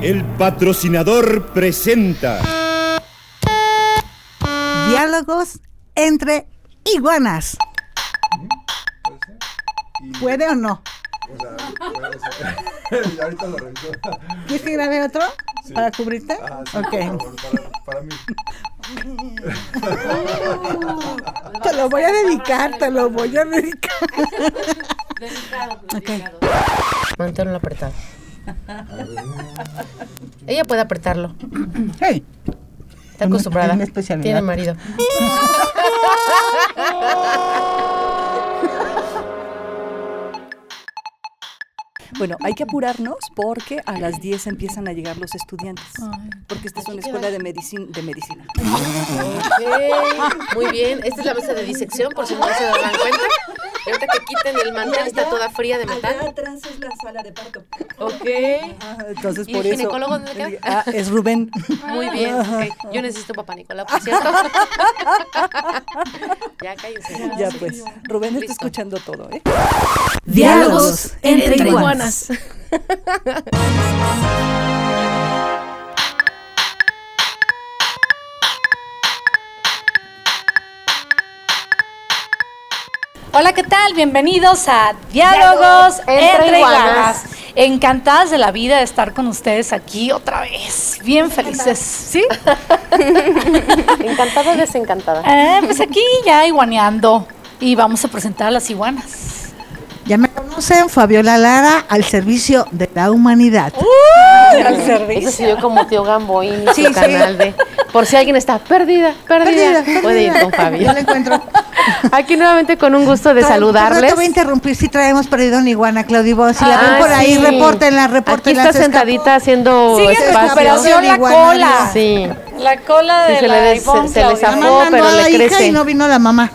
El patrocinador presenta. Diálogos entre iguanas. ¿Puede o no? ahorita lo reviso. ¿Quieres que grabe otro? ¿Para cubrirte? Ah, sí, ok. por favor, para, para mí. Te lo voy a dedicar, te lo voy a dedicar. Ok. Manténlo apretado. Ella puede apretarlo. Hey. Está acostumbrada. Tiene marido. Bueno, hay que apurarnos porque a las 10 empiezan a llegar los estudiantes. Porque esta es una escuela de, medicina de medicina. Ok, Muy bien. Esta es la mesa de disección, por si no se dan cuenta. Y ahorita que quiten el mantel, está toda fría de metal. atrás es la sala de parto. Ok. entonces ¿Y por el eso. ginecólogo dónde queda? Ah, es Rubén. Muy bien. Yo necesito papá Nicolás, por cierto. ya cállense. Ya pues. Rubén está Listo. escuchando todo, ¿eh? Diálogos entre Entre iguanas. Hola, ¿qué tal? Bienvenidos a Diálogos Entre entre, iguanas. Encantadas de la vida de estar con ustedes aquí otra vez. Bien felices, ¿sí? Encantada o desencantada. Eh, pues aquí ya iguaneando y vamos a presentar a las iguanas. Ya me conocen, Fabiola Lara, al servicio de la humanidad. Al Eso servicio. sí, yo como tío Gambo y Sí, su sí. canal de. Por si alguien está perdida, perdida, puede ir con Fabi. Yo la encuentro. Aquí nuevamente con un gusto de Tra- saludarles. No te voy a interrumpir si traemos perdido una iguana, Claudio. Vos, Si la ven Ah, por ahí, sí. repórtenla, Aquí repórtenla. está sentadita haciendo Sigue en recuperación la Iguana, cola. Sí. La cola Sí, de se la le Ivonne se- se le zafó. pero le la hija crece. y no vino la mamá.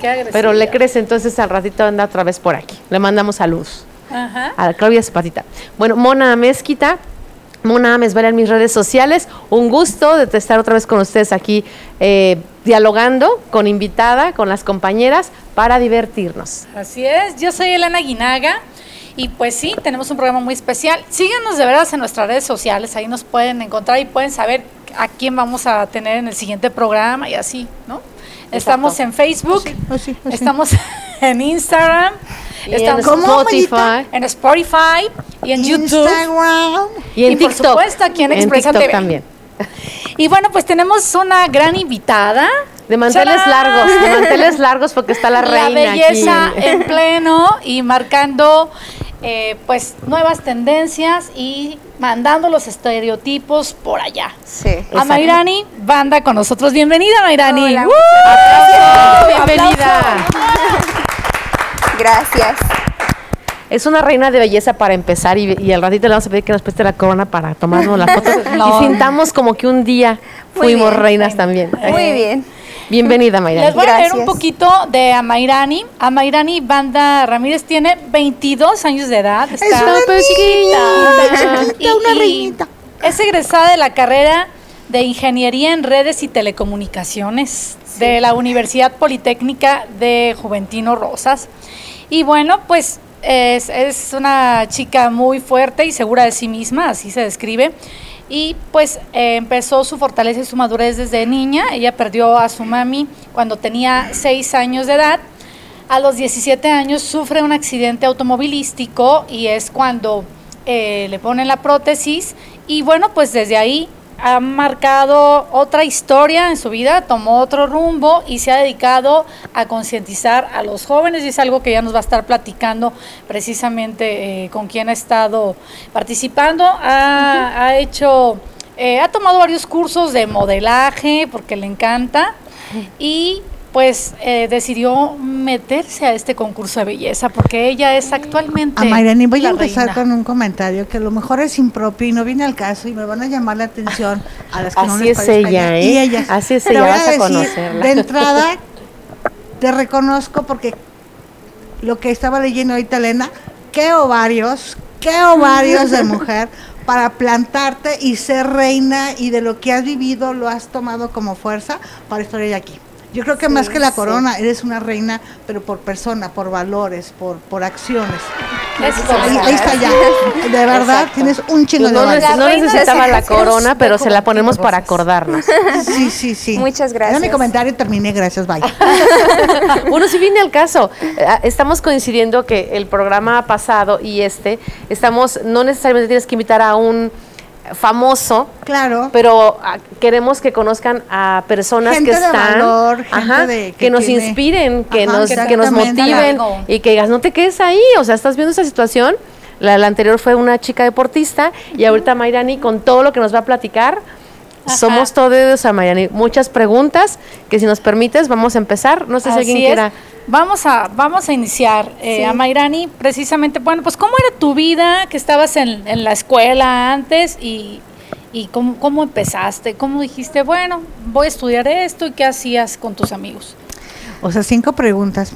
Qué agresiva. Pero le crece, entonces al ratito anda otra vez por aquí. Le mandamos saludos Ajá. a Claudia Zapatita. Bueno, Mona Mezquita. Mona Ames, ver en mis redes sociales. Un gusto de estar otra vez con ustedes aquí eh, dialogando con invitada, con las compañeras, para divertirnos. Así es, yo soy Elena Guinaga y pues sí, tenemos un programa muy especial. Síganos de veras en nuestras redes sociales, ahí nos pueden encontrar y pueden saber a quién vamos a tener en el siguiente programa y así, ¿no? Estamos en Facebook, sí, oh, sí. estamos en Instagram, Y estamos en ¿Cómo, Spotify en Spotify y en YouTube. Instagram. Y en Y por TikTok. supuesto aquí en Expresa TikTok TV. también. Y bueno, pues tenemos una gran invitada. De manteles ¡Tarán! largos, de manteles largos porque está la la reina belleza aquí. en- en pleno y marcando eh, pues nuevas tendencias y mandando los estereotipos por allá. Sí. A Mayrani, banda con nosotros. Bienvenida, Mayrani. Hola, ¡Uh! ¡Bienvenida! Gracias. Es una reina de belleza para empezar y, y al ratito le vamos a pedir que nos preste la corona para tomarnos la foto No. y sintamos como que un día Muy fuimos bien. reinas también. Muy bien. Bienvenida, Les Mayra. voy a leer un poquito de Amairani. Amairani Banda Ramírez tiene 22 años de edad. Está una niñita, chiquita, una reinita. Es egresada de la carrera de Ingeniería en Redes y Telecomunicaciones de la Universidad Politécnica de Juventino Rosas. Y bueno, pues es, es una chica muy fuerte y segura de sí misma, así se describe. Y pues eh, empezó su fortaleza y su madurez desde niña. Ella perdió a su mami cuando tenía 6 años de edad. A los 17 años sufre un accidente automovilístico y es cuando eh, le ponen la prótesis y bueno, pues desde ahí ha marcado otra historia en su vida, tomó otro rumbo y se ha dedicado a concientizar a los jóvenes. Y es algo que ya nos va a estar platicando precisamente eh, con quien ha estado participando. Ha, ha hecho, eh, ha tomado varios cursos de modelaje porque le encanta. Y pues eh, decidió meterse a este concurso de belleza porque ella es actualmente A Mayrani, voy a empezar reina. con un comentario que a lo mejor es impropio y no viene al caso y me van a llamar la atención a las que no Así les es ella. ¿eh? Ellas. Así es Te ella, voy vas a decir, conocerla. De entrada, te reconozco porque lo que estaba leyendo ahorita Elena, qué ovarios, qué ovarios de mujer para plantarte y ser reina y de lo que has vivido lo has tomado como fuerza para estar hoy aquí. Yo creo que más que la corona, eres una reina, pero por persona, por valores, por, por acciones. Es Ahí, ahí está ya. De verdad, tienes un chingo de No, valor. neces- no de necesitaba la corona, de pero se la ponemos para acordarnos. Sí, sí, sí. Muchas Era mi gracias. comentario, terminé, gracias, bye. Bueno, sí viene al caso. Eh, Estamos coincidiendo que el programa pasado y este, estamos, no necesariamente tienes que invitar a un famoso, Claro. pero ah, queremos que conozcan a personas Gente que de están, valor, gente ajá, de- que, que nos tiene- inspiren, que Ajá, nos, que nos motiven y que digas, no te quedes ahí, o sea, estás viendo esa situación. La, la anterior fue una chica deportista y ahorita Mayrani con todo lo que nos va a platicar. Somos todos a Mayrani. Muchas preguntas que si nos permites vamos a empezar. No sé si alguien es. quiera. Vamos a, vamos a iniciar, eh, Sí. a Mayrani, precisamente, bueno, pues cómo era tu vida, que estabas en, en la escuela antes y, y cómo, cómo empezaste, cómo dijiste, bueno, voy a estudiar esto y qué hacías con tus amigos. O sea, cinco preguntas.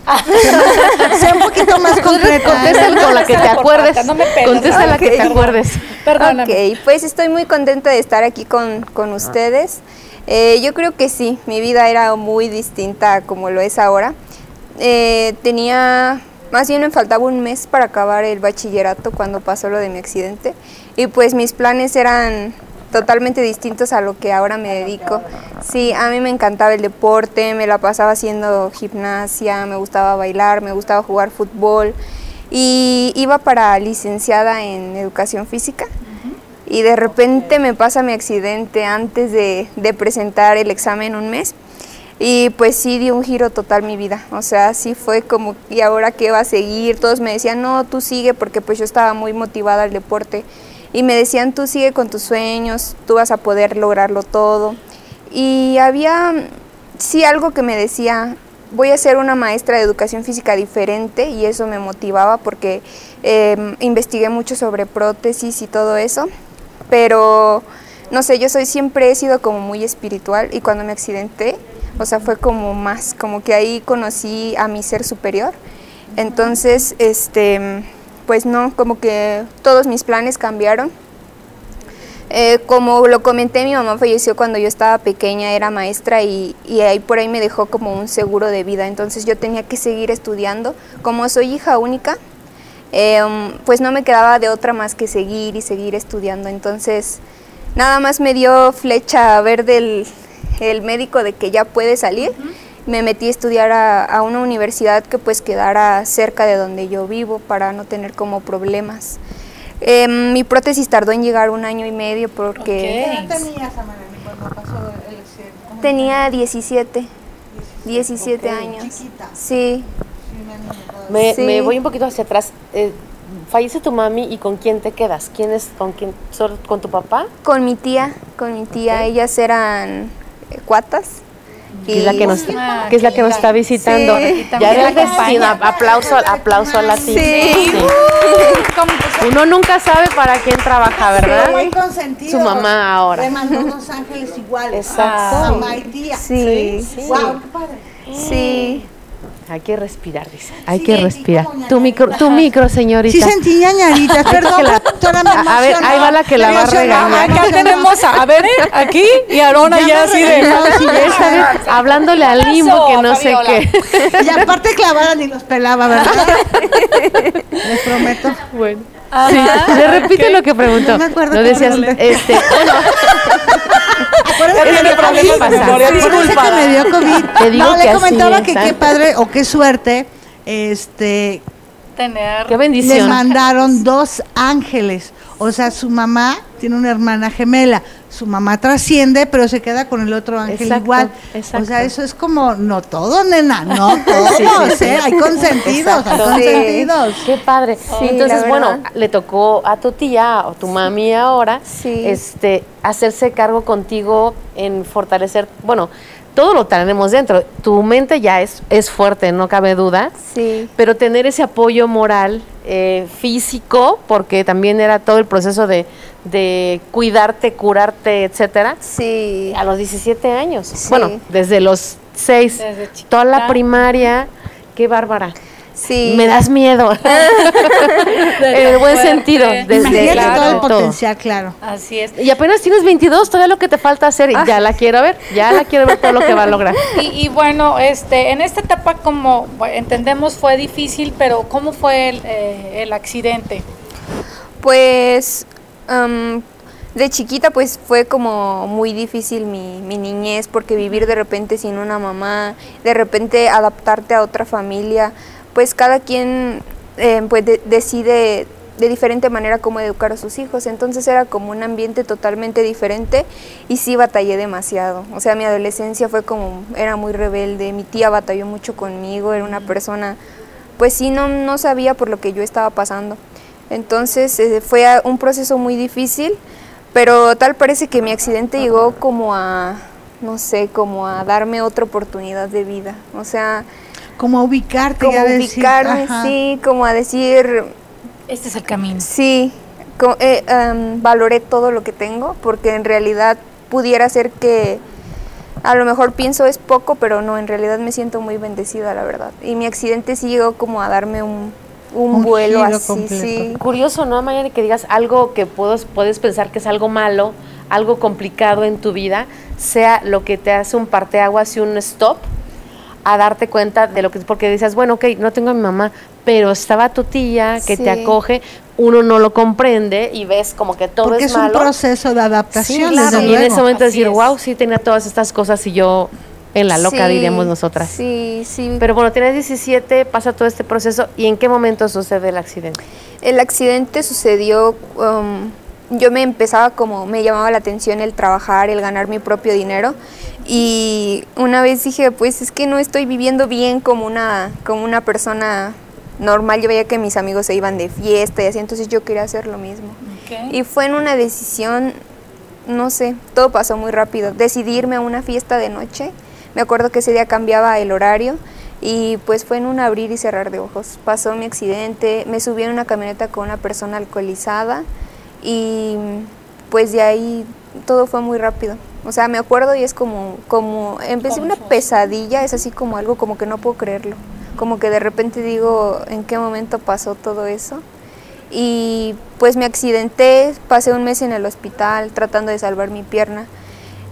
sea un poquito más concreta. Contesta con la que te acuerdes. no me. Contesta la que te acuerdes. Perdóname. Ok, pues estoy muy contenta de estar aquí con, con ustedes. Eh, yo creo que sí, mi vida era muy distinta a como lo es ahora. Eh, tenía, más bien me faltaba un mes para acabar el bachillerato cuando pasó lo de mi accidente y pues mis planes eran totalmente distintos a lo que ahora me dedico. Sí, a mí me encantaba el deporte, me la pasaba haciendo gimnasia, me gustaba bailar, me gustaba jugar fútbol y iba para licenciada en educación física y de repente me pasa mi accidente antes de, presentar el examen un mes y pues sí dio un giro total mi vida, o sea, sí fue como, ¿y ahora qué va a seguir? Todos me decían, no, tú sigue porque pues yo estaba muy motivada al deporte y me decían, tú sigue con tus sueños, tú vas a poder lograrlo todo y había sí algo que me decía, voy a ser una maestra de educación física diferente y eso me motivaba porque eh, investigué mucho sobre prótesis y todo eso, pero no sé, yo soy siempre he sido como muy espiritual y cuando me accidenté, o sea, fue como más, como que ahí conocí a mi ser superior. Entonces, este, pues no, como que todos mis planes cambiaron. Eh, como lo comenté, mi mamá falleció cuando yo estaba pequeña, era maestra y, y ahí por ahí me dejó como un seguro de vida. Entonces yo tenía que seguir estudiando. Como soy hija única, eh, pues no me quedaba de otra más que seguir y seguir estudiando. Entonces nada más me dio flecha verde el, el médico de que ya puede salir. Me metí a estudiar a, a una universidad que pues quedara cerca de donde yo vivo para no tener como problemas. Eh, mi prótesis tardó en llegar un año y medio porque ¿Qué edad tenías, Amarani, cuando pasó el accidente? ¿Cómo tenía 17, 17 Ok, años. chiquita. Sí. Me, Sí. me voy un poquito hacia atrás. Eh, fallece tu mami y con quién te quedas? ¿Quién es con quién? ¿Solo ¿Con tu papá? con mi tía, con mi tía, Ok. ellas eran eh, cuatas. Que es la que nos, Ah, que es la que nos está visitando. Sí. Ya acompaña. Aplauso, aplauso a la tía. Sí. ¿Cómo empezó? Uno nunca sabe para quién trabaja, ¿verdad? Muy consentido. Su mamá ahora. Le mandó dos ángeles iguales. Exacto. Mamá y tía. Sí, sí, Guau, qué padre. sí. Hay que respirar, dice. Hay Sí, que respirar. Tu micro, tu micro, señorita. Sí sentí ñañaritas, perdón, que la- productora, me A- a ver, ahí va la que la Me va a regañar. Acá tenemos a, a ver, ¿eh? aquí y Arona Ya así de... ya hablándole al limbo que no sé qué. Y aparte clavada ni los pelaba, ¿verdad? Les prometo. Bueno. Sí, le repite lo que preguntó. No me acuerdo cómo decías, este, bueno, Acuérdate que- disculpa. que me dio COVID. Te digo no, que le comentaba que qué padre o qué suerte este Tener... qué le bendición. mandaron dos ángeles. O sea, su mamá tiene una hermana gemela. Su mamá trasciende, pero se queda con el otro ángel Exacto, igual. exacto. O sea, eso es como, no todo, nena, no todos, Sí, sí, sí. ¿eh? Hay consentidos, hay consentidos. Qué padre. Sí, Entonces, bueno, le tocó a tu tía o tu mami ahora Sí. este hacerse cargo contigo en fortalecer, bueno, todo lo tenemos dentro. Tu mente ya es, es fuerte, no cabe duda. Sí, Pero tener ese apoyo moral, eh, físico, porque también era todo el proceso de, de cuidarte, curarte, etcétera, sí. a los 17 años. Sí. Bueno, desde los 6, Desde toda la primaria, qué bárbara. Sí. Me das miedo. en el buen sentido. Desde Imagínate claro, todo el todo. potencial, claro. Así es. Y apenas tienes 22, todavía lo que te falta hacer. Y ya la quiero ver, ya la quiero ver todo lo que va a lograr. Y, y bueno, este, en esta etapa, como entendemos, fue difícil, pero ¿cómo fue el, eh, el accidente? Pues am, de chiquita pues fue como muy difícil mi, mi niñez porque vivir de repente sin una mamá, de repente adaptarte a otra familia, pues cada quien eh, pues de- decide de diferente manera cómo educar a sus hijos, entonces era como un ambiente totalmente diferente y sí batallé demasiado, o sea mi adolescencia fue como, era muy rebelde, mi tía batalló mucho conmigo, era una persona, pues sí no, no sabía por lo que yo estaba pasando. Entonces eh, fue un proceso muy difícil, pero tal parece que mi accidente llegó como a, no sé, como a darme otra oportunidad de vida. O sea, Como a ubicarte, como decir, ubicarme, ajá. sí, como a decir, Este es el camino. sí, co- eh, em, valoré todo lo que tengo, porque en realidad pudiera ser que a lo mejor pienso es poco, pero no, en realidad me siento muy bendecida, la verdad. Y mi accidente sí llegó como a darme un, un, Un vuelo así, completo. sí. Curioso, ¿no, Mayani? Que digas algo que puedes, puedes pensar que es algo malo, algo complicado en tu vida, sea lo que te hace un parteaguas y un stop a darte cuenta de lo que porque dices, bueno, ok, no tengo a mi mamá, pero estaba tu tía que Sí. te acoge, uno no lo comprende y ves como que todo Porque es, es, un malo. proceso de adaptación, Sí, claro. desde Y en ese momento Así decir, es. wow, sí tenía todas estas cosas y yo en la loca Sí, diríamos nosotras. Sí, sí. Pero bueno, tienes 17, pasa todo este proceso y ¿en qué momento sucede el accidente? El accidente sucedió, um, yo me empezaba como, me llamaba la atención el trabajar, el ganar mi propio dinero y una vez dije, pues es que no estoy viviendo bien como una, como una persona normal, yo veía que mis amigos se iban de fiesta y así, entonces yo quería hacer lo mismo. Y fue en una decisión, no sé, todo pasó muy rápido. Decidí irme a una fiesta de noche. Me acuerdo que ese día cambiaba el horario y pues fue en un abrir y cerrar de ojos. Pasó mi accidente, me subí en una camioneta con una persona alcoholizada y pues de ahí todo fue muy rápido. O sea, me acuerdo y es como, como, empecé una pesadilla, es así como algo como que no puedo creerlo. Como que de repente digo, ¿en qué momento pasó todo eso? y pues me accidenté, pasé un mes en el hospital tratando de salvar mi pierna.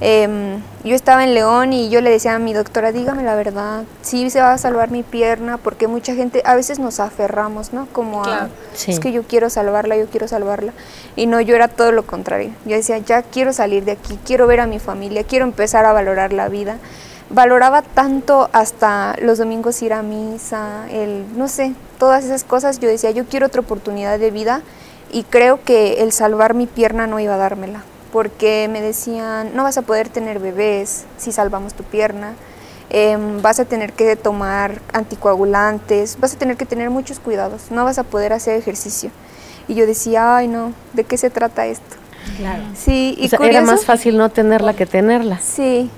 Em, yo estaba en León y yo le decía a mi doctora, dígame la verdad, sí se va a salvar mi pierna, porque mucha gente, a veces nos aferramos, ¿no? Como a. Sí. es que yo quiero salvarla, yo quiero salvarla. Y no, yo era todo lo contrario. Yo decía, ya quiero salir de aquí, quiero ver a mi familia, quiero empezar a valorar la vida. Valoraba tanto hasta los domingos ir a misa, el, no sé, todas esas cosas. Yo decía, yo quiero otra oportunidad de vida y creo que el salvar mi pierna no iba a dármela. Porque me decían, no vas a poder tener bebés si salvamos tu pierna. em, vas a tener que tomar anticoagulantes, vas a tener que tener muchos cuidados, no vas a poder hacer ejercicio. Y yo decía, ay no, ¿de qué se trata esto? Claro. Sí, y O sea, era más fácil no tenerla que tenerla. Sí,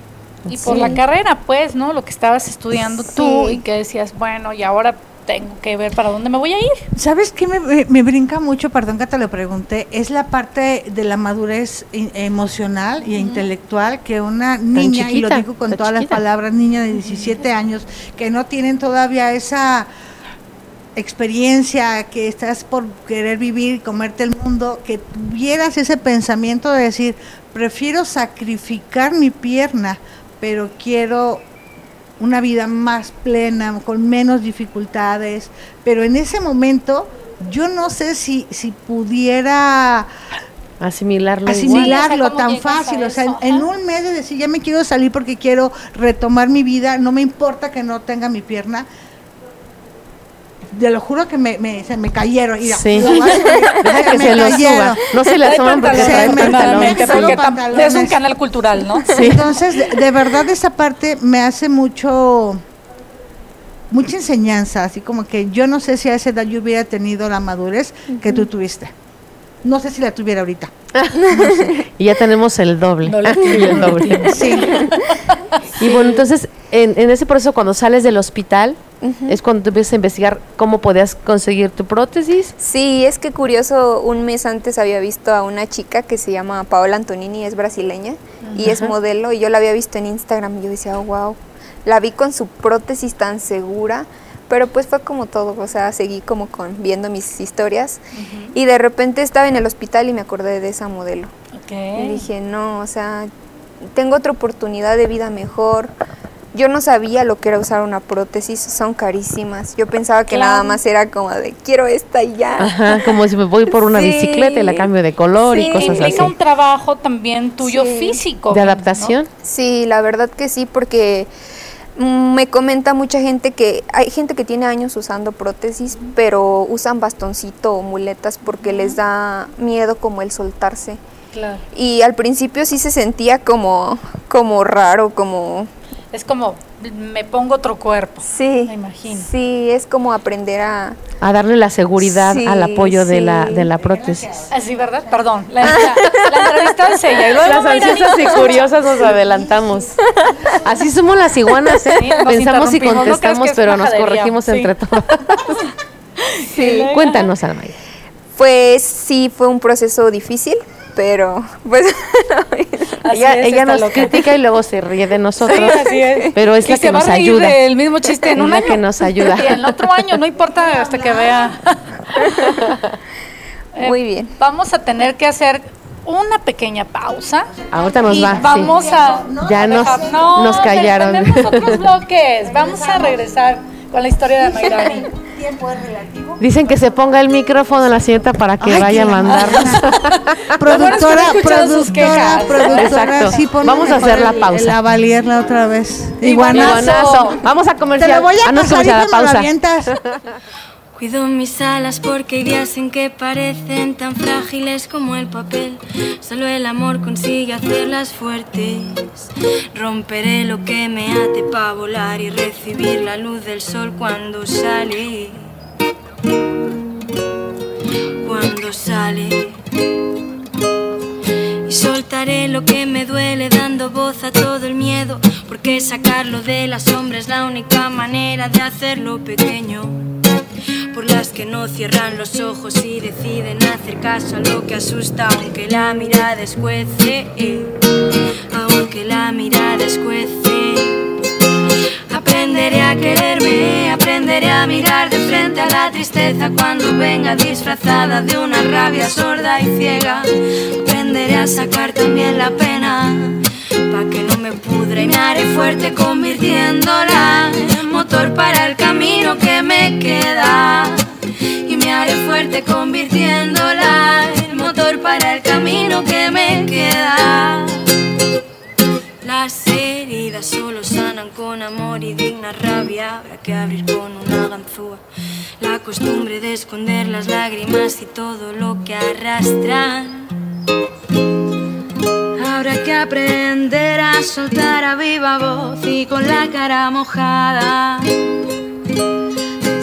Y por la carrera, pues, ¿no? Lo que estabas estudiando tú Sí. y que decías, bueno, y ahora tengo que ver para dónde me voy a ir. ¿Sabes qué me, me- me brinca mucho? Perdón que te lo pregunté. Es la parte de la madurez i- emocional y intelectual que una niña, y lo digo con todas las palabras, niña de 17 años, que no tienen todavía esa experiencia que estás por querer vivir y comerte el mundo, que tuvieras ese pensamiento de decir, prefiero sacrificar mi pierna, pero quiero una vida más plena, con menos dificultades, pero en ese momento yo no sé si, si pudiera Asimilarlo. asimilarlo ¿cómo tan fácil, o sea, en, en un mes de decir, ya me quiero salir porque quiero retomar mi vida, no me importa que no tenga mi pierna. Te lo juro que me, me- se me cayeron. Mira, Sí. lo a que me se suba. No se le Trae asoman porque pantalones, se me- es un canal cultural, ¿no? Sí. Entonces, de, de verdad esa parte me hace mucho mucha enseñanza, así como que yo no sé si a esa edad yo hubiera tenido la madurez que tú tuviste. No sé si la tuviera ahorita. Y ya tenemos el doble. No le Y el doble. Sí. Y bueno, entonces, en, en ese proceso, cuando sales del hospital, es cuando tú empiezas a investigar cómo podías conseguir tu prótesis. sí, es que curioso, un mes antes había visto a una chica que se llama Paola Antonini, es brasileña y es modelo y yo la había visto en Instagram y yo decía, oh, wow, la vi con su prótesis tan segura, pero pues fue como todo, o sea, seguí como con viendo mis historias y de repente estaba en el hospital y me acordé de esa modelo. Ok. Y dije, no, o sea, tengo otra oportunidad de vida mejor. Yo no sabía lo que era usar una prótesis, son carísimas. Yo pensaba que Claro. nada más era como de quiero esta y ya. Ajá, como si me voy por una Sí. bicicleta y la cambio de color y cosas así. Implica un trabajo también tuyo Sí. físico. De ¿no? adaptación. Sí, la verdad que sí, porque mm, me comenta mucha gente que hay gente que tiene años usando prótesis, pero usan bastoncito o muletas porque les da miedo como el soltarse. Claro. Y al principio sí se sentía como, como raro, como... Es como, me pongo otro cuerpo. Sí, Me imagino. sí, es como aprender a... A darle la seguridad Sí, al apoyo de, la, de la prótesis. Así, ¿verdad? Perdón. La, la, la entrevista es ella. Las ansiosas y curiosas nos adelantamos. Así somos las iguanas, ¿eh? Pensamos y interrumpimos. ¿No crees contestamos, pero nos corregimos Sí. entre todas. Sí. Cuéntanos, Almay. Pues sí, fue un proceso difícil, pero pues... Ella, es ella esta nos loca. critica y luego se ríe de nosotros. Sí, así es. Pero es Y la que nos ayuda. del mismo chiste en Es un la año. que nos ayuda. Y el otro año, no importa hasta que vea. Eh, Muy bien. Vamos a tener que hacer una pequeña pausa. Ahorita nos y va. sí. vamos a Ya nos- no, nos callaron. Tenemos otros bloques. Vamos a regresar con la historia de Mayrani. Dicen que se ponga el micrófono la señorita para que Ay, vaya a mandarnos. Productora, productora, productora, Exacto. sí, Vamos a hacer la pausa. La valierla otra vez. Iguanazo. Iguanazo. Vamos a Te comercial. lo voy a Ah, no, pasar y cuando lo pausa. avientas. Cuido mis alas porque hay días en que parecen tan frágiles como el papel. Solo el amor consigue hacerlas fuertes. Romperé lo que me ate para volar y recibir la luz del sol cuando sale. Cuando sale. Y soltaré lo que me duele dando voz a todo el miedo Porque sacarlo de la sombra es la única manera de hacerlo pequeño Por las que no cierran los ojos y deciden hacer caso a lo que asusta Aunque la mirada escuece Aunque la mirada escuece Aprenderé a quererme, aprenderé a mirar de frente a la tristeza cuando venga disfrazada de una rabia sorda y ciega. Aprenderé a sacar también la pena, pa' que no me pudra y me haré fuerte convirtiéndola en motor para el camino que me queda. Y me haré fuerte convirtiéndola en motor para el camino que me queda. Las heridas solo sanan con amor y digna rabia. Habrá que abrir con una ganzúa. La costumbre de esconder las lágrimas y todo lo que arrastran. Habrá que aprender a soltar a viva voz y con la cara mojada.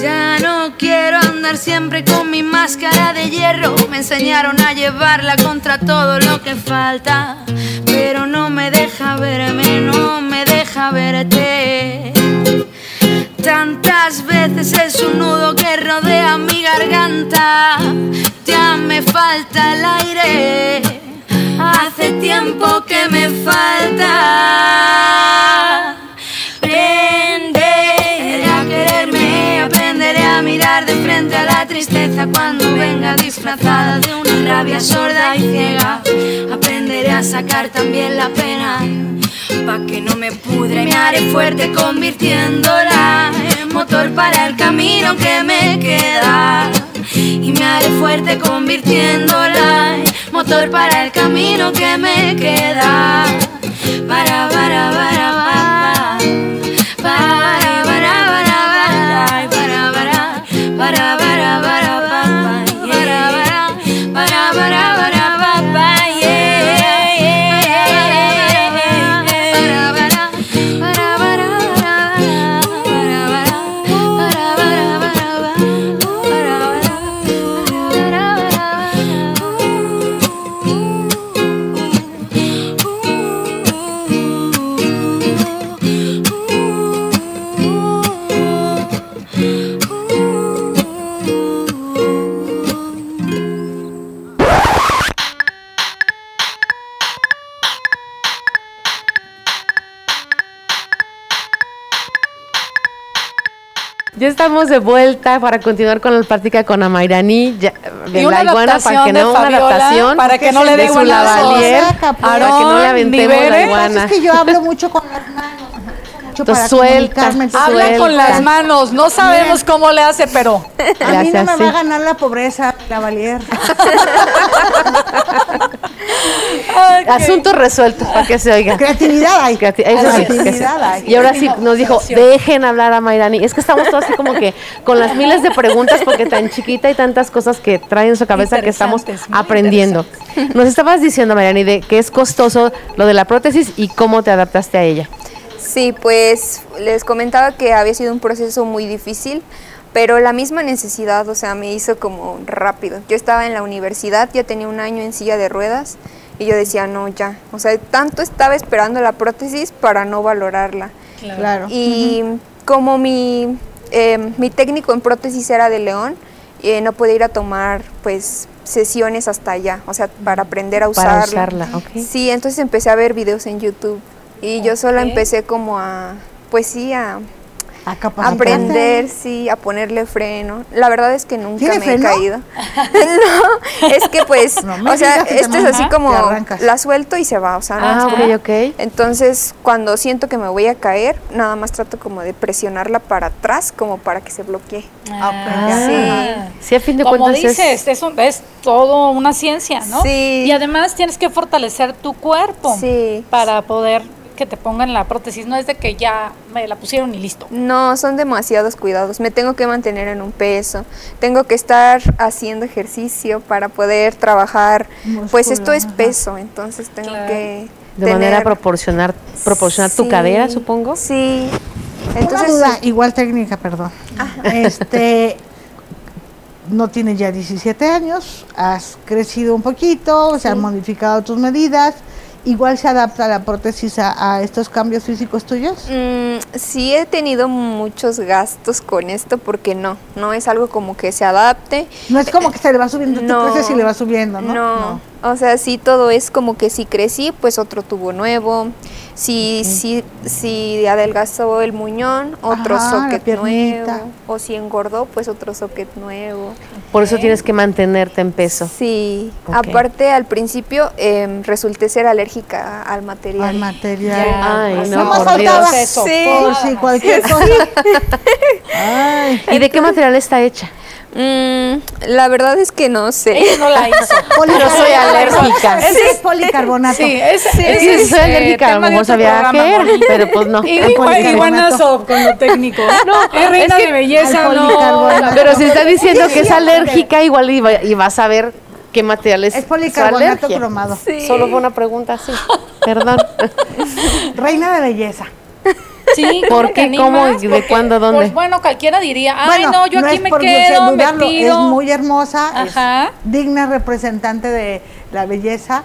Ya no quiero andar siempre con mi máscara de hierro. Me enseñaron a llevarla contra todo lo que falta. Pero no me deja verme, no me deja verte. Tantas veces es un nudo que rodea mi garganta. Ya me falta el aire. Hace tiempo que me falta. Aprenderé a quererme, aprenderé a mirar de frente a la tristeza cuando venga disfrazada de una rabia sorda y ciega. Aprenderé a sacar también la pena, pa' que no me pudre me haré fuerte convirtiéndola en motor para el camino que me queda. Y me haré fuerte convirtiéndola en motor para el camino que me queda. Para, para, para, para. Para, para, para, para, para, para, para, para, Ya estamos de vuelta para continuar con la práctica con Amairani ya, de Y una la iguana para que de no una adaptación para que no le dé pues. para que no le aventemos la Niveles. iguana. Es que yo hablo mucho con las manos. Mucho Entonces, para suelta, comunicarme, Habla Suelta. con las manos, no sabemos cómo le hace, pero A mí no me así. va a ganar la pobreza, la valier. Asunto resuelto, para que se oiga. Creatividad hay. Creati- eso sí, Creatividad que sí. hay. Y ahora sí nos dijo, dejen hablar a Mayrani. Es que estamos todos así como que con las miles de preguntas porque tan chiquita y tantas cosas que trae en su cabeza que estamos aprendiendo. Nos estabas diciendo, Mayrani, de que es costoso lo de la prótesis y cómo te adaptaste a ella. Sí, pues les comentaba que había sido un proceso muy difícil, pero la misma necesidad, o sea, me hizo como rápido. Yo estaba en la universidad, ya tenía un año en silla de ruedas y yo decía, no, ya. O sea, tanto estaba esperando la prótesis para no valorarla. Claro. Y como mi, eh, mi técnico en prótesis era de León, eh, no pude ir a tomar pues sesiones hasta allá, o sea, para aprender a usarla. Para usarla, ok. Sí, entonces empecé a ver videos en YouTube y yo solo empecé como a, pues sí, a A aprender, sí, a ponerle freno. La verdad es que nunca ¿Tiene me freno? he caído. no, es que pues, No o sea, esto es así como la suelto y se va, o sea, no Ah, es como- ok, ok. entonces, cuando siento que me voy a caer, nada más trato como de presionarla para atrás, como para que se bloquee. Ah, sí, a fin de como cuentas es- dices, es, un- es todo una ciencia, ¿no? Sí. Y además tienes que fortalecer tu cuerpo Sí. para poder que te pongan la prótesis. No es de que ya me la pusieron y listo. No, son demasiados cuidados. Me tengo que mantener en un peso. Tengo que estar haciendo ejercicio para poder trabajar. pues esto es ajá. peso, entonces tengo Claro. que de manera tener- proporcionar, proporcionar tu cadera, supongo. Sí. Una Entonces, duda, igual técnica, perdón. Este, no tienes ya 17 años, has crecido un poquito, se han modificado tus medidas, igual se adapta la prótesis a, a estos cambios físicos tuyos. Mm, sí he tenido muchos gastos con esto porque no, no es algo como que se adapte. No es como que se le va subiendo, No. tú creces y le va subiendo, ¿no? No, o sea, sí todo es como que si crecí, pues otro tubo nuevo. Si, si, si adelgazó el muñón, otro Ajá, socket nuevo. O si engordó, pues otro socket nuevo. Por eso tienes que mantenerte en peso. Sí, aparte al principio em, resulté ser alérgica al material. Al material. Ya. Ay, Así no, Nomás por faltaba Dios. Eso, Sí. por si cualquier cosa. Ay, ¿Y de qué material está hecha? Mm, la verdad es que no sé. Ella no la hizo. Yo soy alérgica. Ese es policarbonato. Sí, ese, Es ese que es, soy eh, alérgica, a lo mejor sabía qué era, pero pues no. Y, Al y, policarbonato. guanazo con lo técnico. No, es reina que de belleza, no. policarbonato. Pero si está diciendo que es alérgica, igual iba- y vas a ver qué material es. Es policarbonato cromado. Solo fue una pregunta así. Perdón. Reina de belleza. Sí, ¿Por ¿cómo. ¿De Porque, cuándo? ¿Dónde? Pues bueno, cualquiera diría, ay Bueno, no, yo aquí es me por quedo, me dudarlo, tiro. Es muy hermosa, Ajá. es digna representante de la belleza.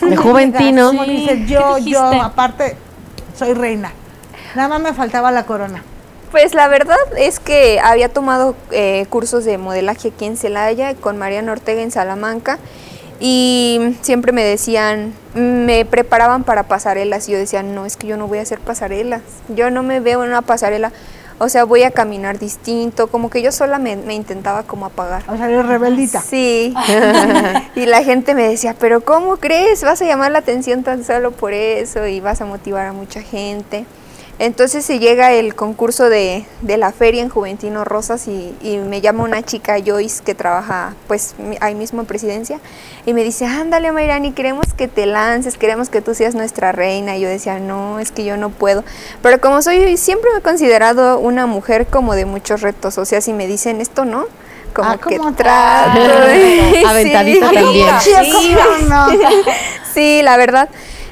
De Juventino. Como Sí, dices, ¿qué yo, yo, aparte, soy reina. Nada más me faltaba la corona. Pues la verdad es que había tomado eh, cursos de modelaje aquí en Celaya con Mariana Ortega en Salamanca y siempre me decían, me preparaban para pasarelas y yo decía, no, es que yo no voy a hacer pasarelas, yo no me veo en una pasarela, o sea, voy a caminar distinto, como que yo sola me, me intentaba como apagar. O sea, eres rebeldita. Sí. y la gente me decía, pero ¿cómo crees? Vas a llamar la atención tan solo por eso y vas a motivar a mucha gente. Entonces se llega el concurso de, de la feria en Juventino Rosas y, y me llama una chica, Joyce, que trabaja pues mi- ahí mismo en presidencia, y me dice, ándale Mayrani, queremos que te lances, queremos que tú seas nuestra reina. Y yo decía, no, es que yo no puedo. Pero como soy, siempre me he considerado una mujer como de muchos retos, o sea, si me dicen esto no, como Ah, que ¿cómo trato. Ah, Sí. aventadita también. Sí. Sí, la verdad.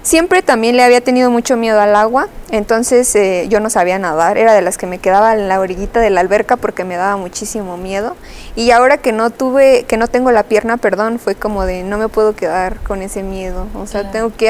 Siempre también le había tenido mucho miedo al agua, entonces eh, yo no sabía nadar, era de las que me quedaba en la orillita de la alberca porque me daba muchísimo miedo. Y ahora que no tuve, que no tengo la pierna, perdón, fue como de no me puedo quedar con ese miedo, o sea, tengo que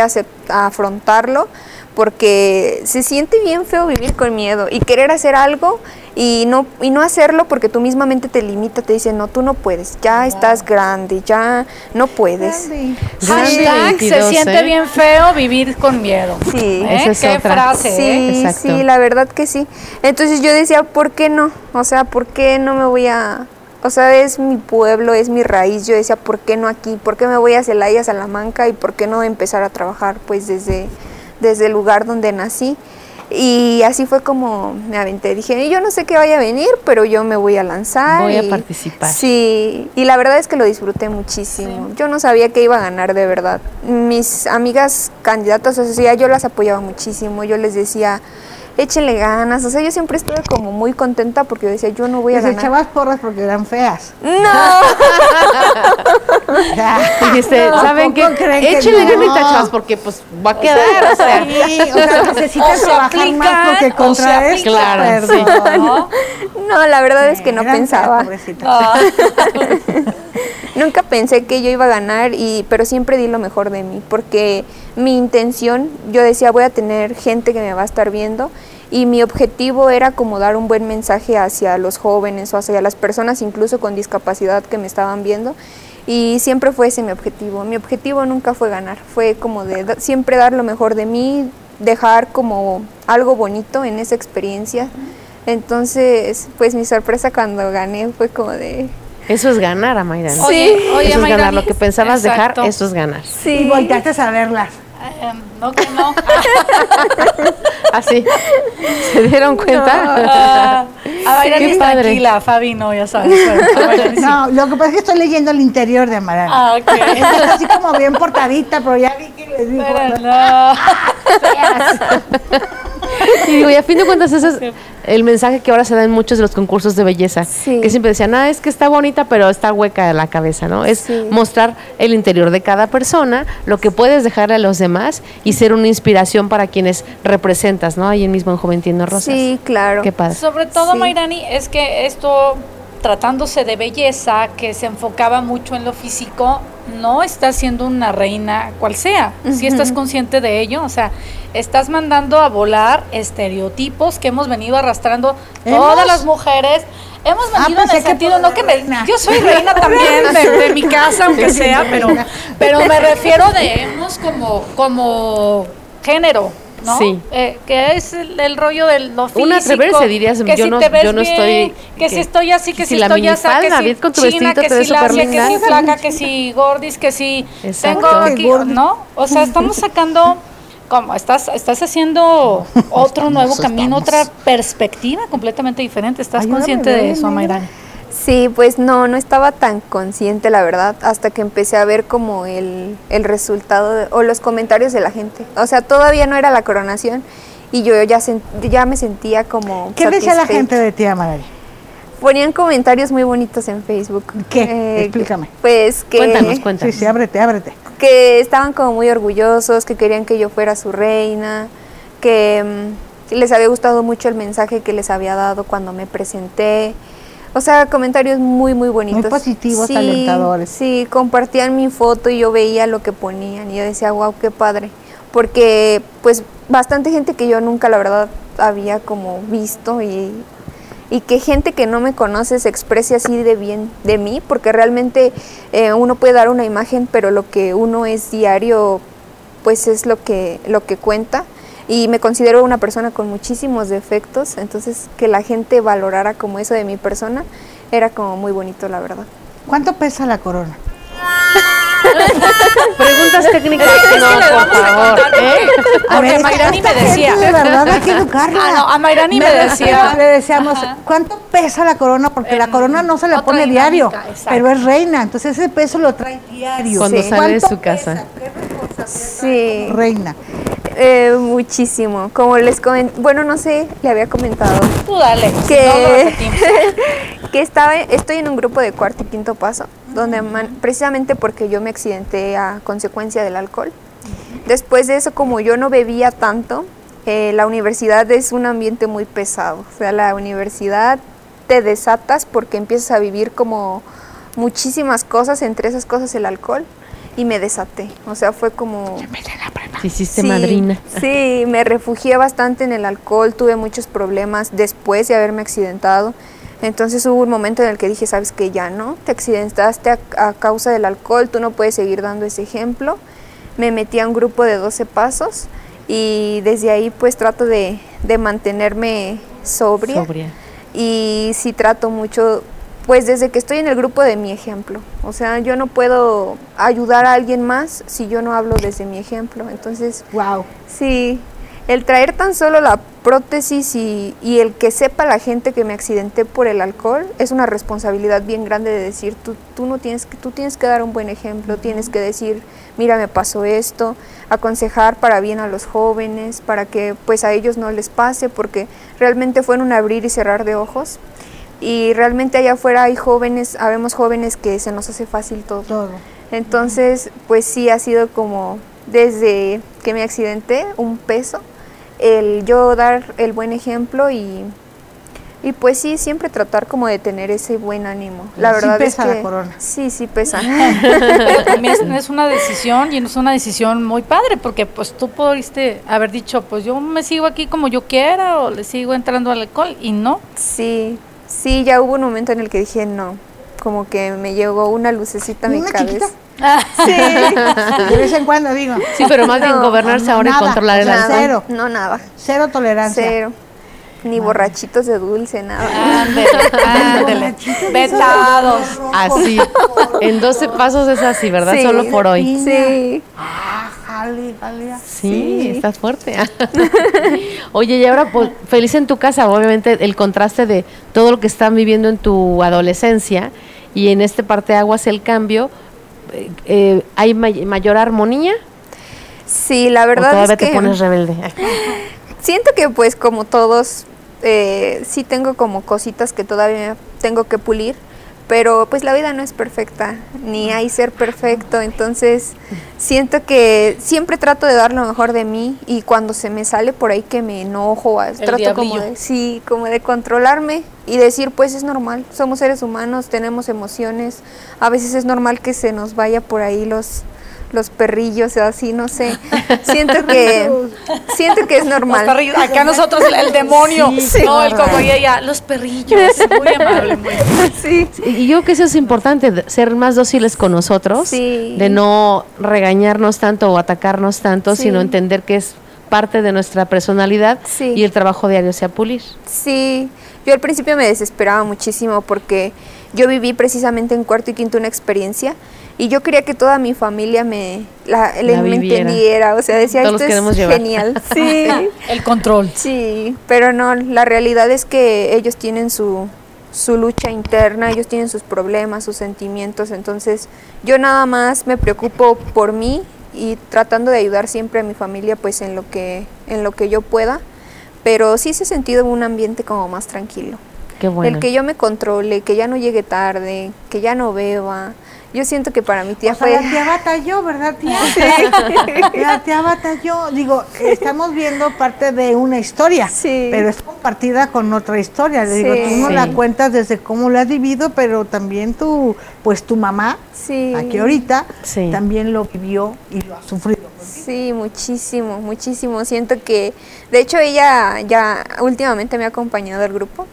afrontarlo porque se siente bien feo vivir con miedo y querer hacer algo y no y no hacerlo porque tu misma mente te limita, te dice, "No, tú no puedes, ya estás grande, ya no puedes." Grande. Hashtag se 22, siente ¿eh? bien feo vivir con miedo. Sí. ¿Eh? Esa es Qué otra. frase, ¿eh? Sí, sí, la verdad que sí. Entonces yo decía, ¿por qué no? O sea, ¿por qué no me voy a... O sea, es mi pueblo, es mi raíz. Yo decía, ¿por qué no aquí? ¿Por qué me voy a Celaya, Salamanca? ¿Y por qué no empezar a trabajar pues desde, desde el lugar donde nací? Y así fue como me aventé. Dije, yo no sé qué vaya a venir, pero yo me voy a lanzar. Voy a participar. Sí, y la verdad es que lo disfruté muchísimo. Yo no sabía que iba a ganar de verdad. Mis amigas candidatas, o sea, yo las apoyaba muchísimo. Yo les decía, échenle ganas. O sea, yo siempre estuve como muy contenta porque yo decía, yo no voy a Les ganar. echabas porras porque eran feas. No, Dijiste, No, ¿saben qué? ¿tampoco creen que Échenle no? ganitas, chavas, porque pues va a quedar, o sea. Sí, o sea, necesitas O se trabajar aplican, más porque contra esto. Claro, sí. no, la verdad es que no feas, pensaba. Ah, Nunca pensé que yo iba a ganar, y, pero siempre di lo mejor de mí, porque mi intención, yo decía, voy a tener gente que me va a estar viendo, y mi objetivo era como dar un buen mensaje hacia los jóvenes o hacia las personas incluso con discapacidad que me estaban viendo, y siempre fue ese mi objetivo. Mi objetivo nunca fue ganar, fue como de da- siempre dar lo mejor de mí, dejar como algo bonito en esa experiencia. Entonces, pues mi sorpresa cuando gané fue como de... Eso es ganar, Amaira. ¿no? Oye, oye, eso es ganar. Lo que pensabas exacto. dejar, eso es ganar. Y volteaste a verlas. eh, no que no. Así. ¿Se dieron cuenta? Ah, a Mayrani Qué es padre. tranquila, Fabi no, ya sabes. Mayrani sí. No, lo que pasa es que estoy leyendo el interior de Amarana. Ah, ok. Entonces, así como bien portadita, pero ya vi que les digo. Pero ¿no? no. Y digo, y a fin de cuentas, ese es el mensaje que ahora se da en muchos de los concursos de belleza. Sí. Que siempre decían, ah, es que está bonita, pero está hueca de la cabeza, ¿no? Es Sí. mostrar el interior de cada persona, lo que puedes dejarle a los demás y ser una inspiración para quienes representas, ¿no? Ahí mismo en Juventino Rosas. Sí, claro. Qué padre. Sobre todo, Sí. Mayrani, es que esto, tratándose de belleza, que se enfocaba mucho en lo físico, no estás siendo una reina cual sea. Si estás consciente de ello, o sea, estás mandando a volar estereotipos que hemos venido arrastrando ¿Hemos? todas las mujeres. Hemos Ah, venido en pensé el sentido, no que me, yo soy reina también de, de mi casa, aunque sea, pero, pero me refiero de hemos como, como género, ¿no? Sí. Eh, que es el, el rollo de lo físico. Un atreverse, dirías, que yo si no- te ves yo no bien, estoy- Que, que- si estoy así, que, que si, si la estoy así, que si con tu china, que te si lacia, que si flaca, que si gordis, que si Exacto. tengo aquí. ¿no? O sea, estamos sacando... Como estás, estás haciendo otro nuevo camino, otra perspectiva completamente diferente. ¿Estás Ayúdame, consciente de eso, negra. Sí, pues no, no estaba tan consciente, la verdad, hasta que empecé a ver como el, el resultado de- o los comentarios de la gente. O sea, todavía no era la coronación y yo ya, ya me sentía como... ¿Qué decía la gente de ti, Amarana? Ponían comentarios muy bonitos en Facebook. ¿Qué? Explícame. Pues que... Cuéntanos, cuéntanos. Sí, sí, ábrete, ábrete. que estaban como muy orgullosos, que querían que yo fuera su reina, que mm, les había gustado mucho el mensaje que les había dado cuando me presenté. O sea, comentarios muy, muy bonitos. positivos, Sí, alentadores. Sí, compartían mi foto y yo veía lo que ponían y yo decía, wow, qué padre. Porque, pues, bastante gente que yo nunca, la verdad, había como visto y, y que gente que no me conoce se exprese así de bien de mí, porque realmente eh, uno puede dar una imagen, pero lo que uno es diario, pues es lo que, lo que cuenta. Y me considero una persona con muchísimos defectos, entonces que la gente valorara como eso de mi persona era como muy bonito, la verdad. ¿Cuánto pesa la corona? Preguntas técnicas, no, le por a favor. contar ¿eh? Porque esta- Mayrani me decía. De verdad, hay que educarla. Ah, no, a Mayrani me decía. Le decíamos, ¿cuánto pesa la corona? Porque la corona no se la pone dinámica, diario, exacto. pero es reina, entonces ese peso lo trae diario. Cuando Sí. sale de ¿Cuánto su casa. pesa? ¿Qué responsabilidad Sí. reina? Eh, muchísimo. Como les comenté, bueno, no sé, le había comentado Tú dale, si no lo que, que estaba, estoy en un grupo de cuarto y quinto paso, donde man- precisamente porque yo me accidenté a consecuencia del alcohol. Después de eso, como yo no bebía tanto, eh, la universidad es un ambiente muy pesado. O sea, la universidad te desatas porque empiezas a vivir como muchísimas cosas, entre esas cosas el alcohol, y me desaté. O sea, fue como... Te hiciste Sí, madrina. Sí, me refugié bastante en el alcohol, tuve muchos problemas después de haberme accidentado. Entonces hubo un momento en el que dije, sabes que ya no, te accidentaste a, a causa del alcohol, tú no puedes seguir dando ese ejemplo. Me metí a un grupo de 12 pasos y desde ahí pues trato de, de mantenerme sobria. Sobria. Y sí trato mucho, pues desde que estoy en el grupo de mi ejemplo. O sea, yo no puedo ayudar a alguien más si yo no hablo desde mi ejemplo. Entonces, Wow. Sí, el traer tan solo la prótesis y, y el que sepa la gente que me accidenté por el alcohol es una responsabilidad bien grande de decir, tú, tú, no tienes que, tú tienes que dar un buen ejemplo, tienes que decir, mira, me pasó esto, aconsejar para bien a los jóvenes, para que pues a ellos no les pase, porque realmente fue en un abrir y cerrar de ojos. Y realmente allá afuera hay jóvenes, habemos jóvenes que se nos hace fácil todo. Todo. Entonces, pues sí ha sido como desde que me accidenté un peso el yo dar el buen ejemplo y, y pues sí siempre tratar como de tener ese buen ánimo. La Sí verdad pesa es la que corona. sí sí pesa. Pero también es, es una decisión y es una decisión muy padre porque pues tú pudiste haber dicho pues yo me sigo aquí como yo quiera o le sigo entrando al alcohol y no. sí, sí ya hubo un momento en el que dije no, como que me llegó una lucecita a mi ¿Una cabeza. chiquita? De vez en cuando digo, Sí, pero más bien No, gobernarse ahora nada, y controlar el alcohol. Cero. No nada, cero tolerancia. cero. Ni borrachitos de dulce, nada. Ándele, ándele. Vetados. Así. En 12 pasos es así, ¿verdad? Sí. Solo por hoy. Sí. Jale, jale. Sí, Sí. estás fuerte. Oye, y ahora pues, feliz en tu casa, obviamente el contraste de todo lo que están viviendo en tu adolescencia y en este parte aguas el cambio, eh, eh, ¿hay may- mayor armonía Sí, la o verdad todavía es que te pones rebelde? Siento que pues como todos, eh, sí tengo como cositas que todavía tengo que pulir, pero pues la vida no es perfecta, ni hay ser perfecto, entonces siento que siempre trato de dar lo mejor de mí y cuando se me sale por ahí que me enojo, a- trato como de, sí, como de controlarme y decir pues es normal, somos seres humanos, tenemos emociones, a veces es normal que se nos vaya por ahí los los perrillos o así, no sé. Siento que siento que es Los normal. perrillos. Acá nosotros el, el demonio. Sí, no, el sí. coco y ella, los perrillos. Muy amable, muy Sí. Y yo creo que eso es importante, de ser más dóciles con nosotros, Sí. de no regañarnos tanto o atacarnos tanto, Sí. sino entender que es parte de nuestra personalidad Sí. y el trabajo diario sea pulir. Sí, yo al principio me desesperaba muchísimo porque yo viví precisamente en cuarto y quinto una experiencia y yo quería que toda mi familia me, la, La me entendiera, o sea, decía, Todos esto es llevar". genial. Sí, El control. sí, pero no, la realidad es que ellos tienen su, su lucha interna, ellos tienen sus problemas, sus sentimientos, entonces yo nada más me preocupo por mí y tratando de ayudar siempre a mi familia pues en lo que, en lo que yo pueda, pero sí se ha sentido un ambiente como más tranquilo. Qué bueno. El que yo me controle, que ya no llegue tarde, que ya no beba. Yo siento que para mi tía O sea, fue... la tía batalló, ¿verdad, tía? La tía batalló. Digo, estamos viendo parte de una historia, Sí. pero es compartida con otra historia. Le digo, Sí. tú no la Sí. cuentas desde cómo la has vivido, pero también tu, pues tu mamá, Sí. aquí ahorita, Sí. también lo vivió y lo ha sufrido. Sí, muchísimo, muchísimo. Siento que, de hecho, ella ya últimamente me ha acompañado al grupo.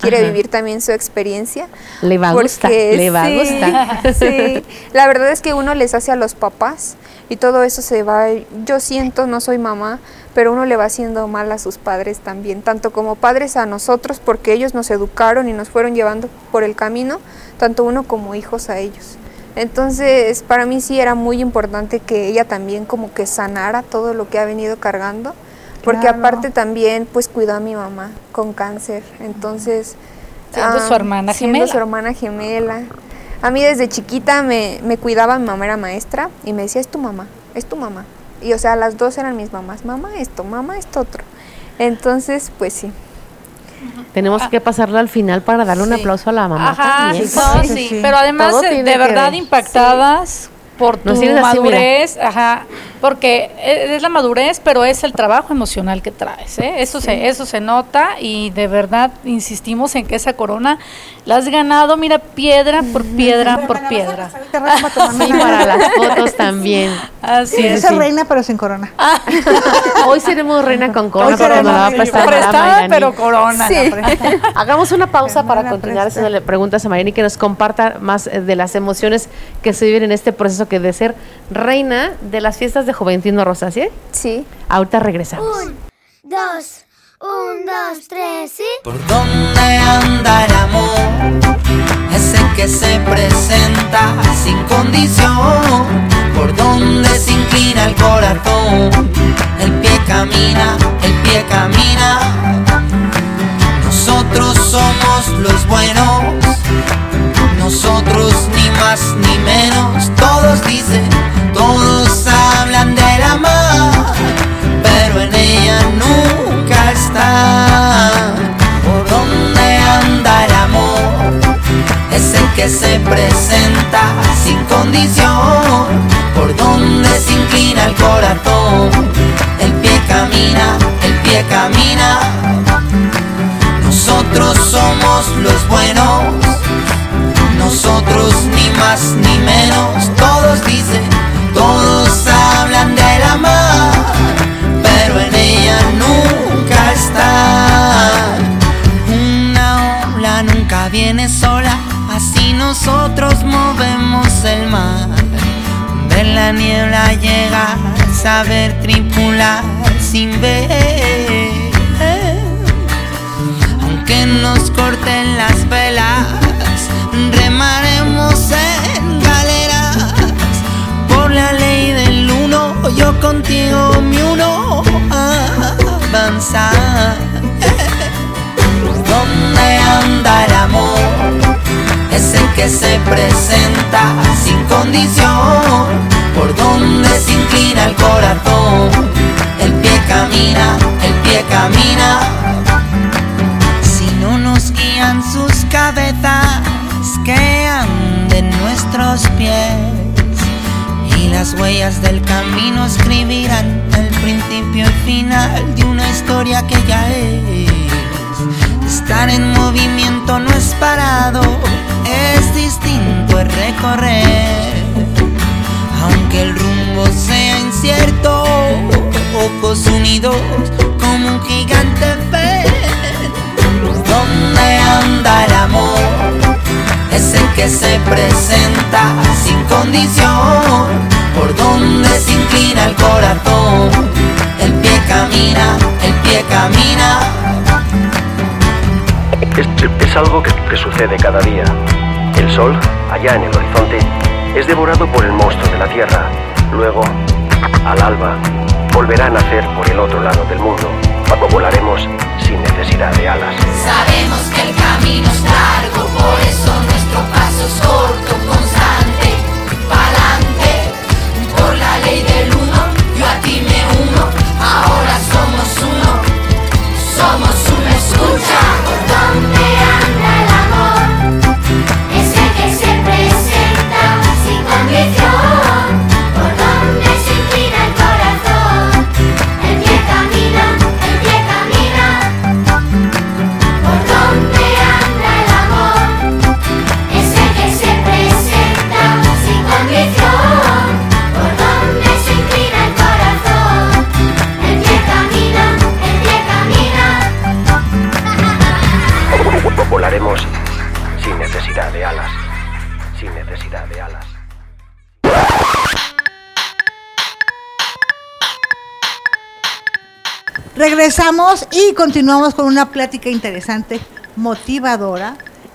Quiere Ajá. vivir también su experiencia. Le va a gustar, le va a gustar. Sí, la verdad es que uno les hace a los papás y todo eso se va. Yo siento, no soy mamá, pero uno le va haciendo mal a sus padres también, tanto como padres a nosotros, porque ellos nos educaron y nos fueron llevando por el camino, tanto uno como hijos a ellos. Entonces, para mí sí era muy importante que ella también como que sanara todo lo que ha venido cargando, porque Claro. aparte también pues cuidó a mi mamá con cáncer. Entonces, Siendo ah, su hermana siendo gemela. su hermana gemela. A mí desde chiquita me, me cuidaba, mi mamá era maestra y me decía, es tu mamá, es tu mamá. Y o sea, las dos eran mis mamás, mamá esto, mamá esto otro. Entonces, pues sí. Tenemos que pasarlo al final para darle un aplauso a la mamá Ajá, también. no, Sí, sí, sí. pero además Todo eh, de que verdad ver. impactadas por tu así, madurez, ajá, porque e- es la madurez, pero es el trabajo emocional que traes, ¿eh? Eso se eso se nota y de verdad insistimos en que esa corona la has ganado, mira, piedra por piedra por piedra. Sí, para las fotos también. Así Sí, es. es reina, pero sin corona. Hoy seremos reina con corona, pero me va a Mara Prestada, pero corona. Sí. la presta. Hagamos una pausa para continuar haciéndole preguntas a Mayrani que nos comparta más eh, de las emociones que se viven en este proceso que de ser reina de las fiestas de Juventino Rosa, ¿sí? Sí. Ahorita regresamos. dos, un, dos, tres, ¿sí? ¿Por dónde anda el amor? Ese que se presenta sin condición. ¿Por dónde se inclina el corazón? El pie camina, el pie camina. Nosotros somos los buenos. Nosotros ni más ni menos. Todos dicen, todos hablan de la mar, pero en ella nunca está. ¿Por dónde anda el amor? Es el que se presenta sin condición. ¿Por dónde se inclina el corazón? El pie camina, el pie camina. Nosotros somos los buenos. Nosotros ni más ni menos, todos dicen, todos hablan de la mar, pero en ella nunca está. Una ola nunca viene sola, así nosotros movemos el mar. Ver la niebla llegar, saber tripular sin ver aunque nos corten las velas, avanzar. ¿Dónde anda el amor? Es el que se presenta sin condición. Por donde se inclina el corazón. El pie camina, el pie camina. Si no nos guían sus cabezas, que anden nuestros pies. Las huellas del camino escribirán el principio y final de una historia que ya es. Estar en movimiento no es parado, es distinto es recorrer. Aunque el rumbo sea incierto, ojos unidos como un gigante fe. ¿Dónde anda el amor? Es el que se presenta sin condición. Por donde se inclina el corazón. El pie camina, el pie camina. Es, es algo que, que sucede cada día. El sol, allá en el horizonte, es devorado por el monstruo de la Tierra. Luego, al alba, volverá a nacer por el otro lado del mundo. Volaremos sin necesidad de alas. Sabemos que el camino es largo, por eso nuestro paso es corto, ahora somos uno, somos uno, escucha. Regresamos y continuamos con una plática interesante, motivadora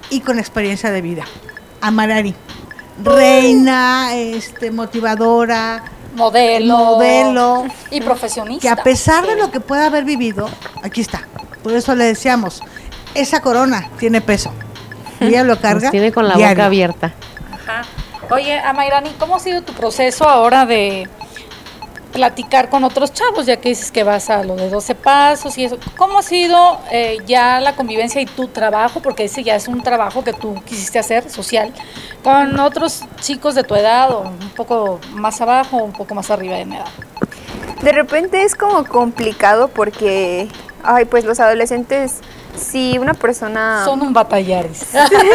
y con experiencia de vida. Amarari, reina, este, motivadora, Modelo. modelo, Y profesionista. que a pesar de lo que pueda haber vivido, aquí está. Por eso le decíamos, esa corona tiene peso. Ella lo carga. Nos tiene con la diario. boca abierta. Ajá. Oye, Amairani, ¿cómo ha sido tu proceso ahora de platicar con otros chavos, ya que dices que vas a lo de 12 pasos y eso? ¿Cómo ha sido eh, ya la convivencia y tu trabajo, porque ese ya es un trabajo que tú quisiste hacer, social, con otros chicos de tu edad o un poco más abajo un poco más arriba de mi edad? De repente es como complicado porque, ay, pues los adolescentes, si una persona... Son un batallares.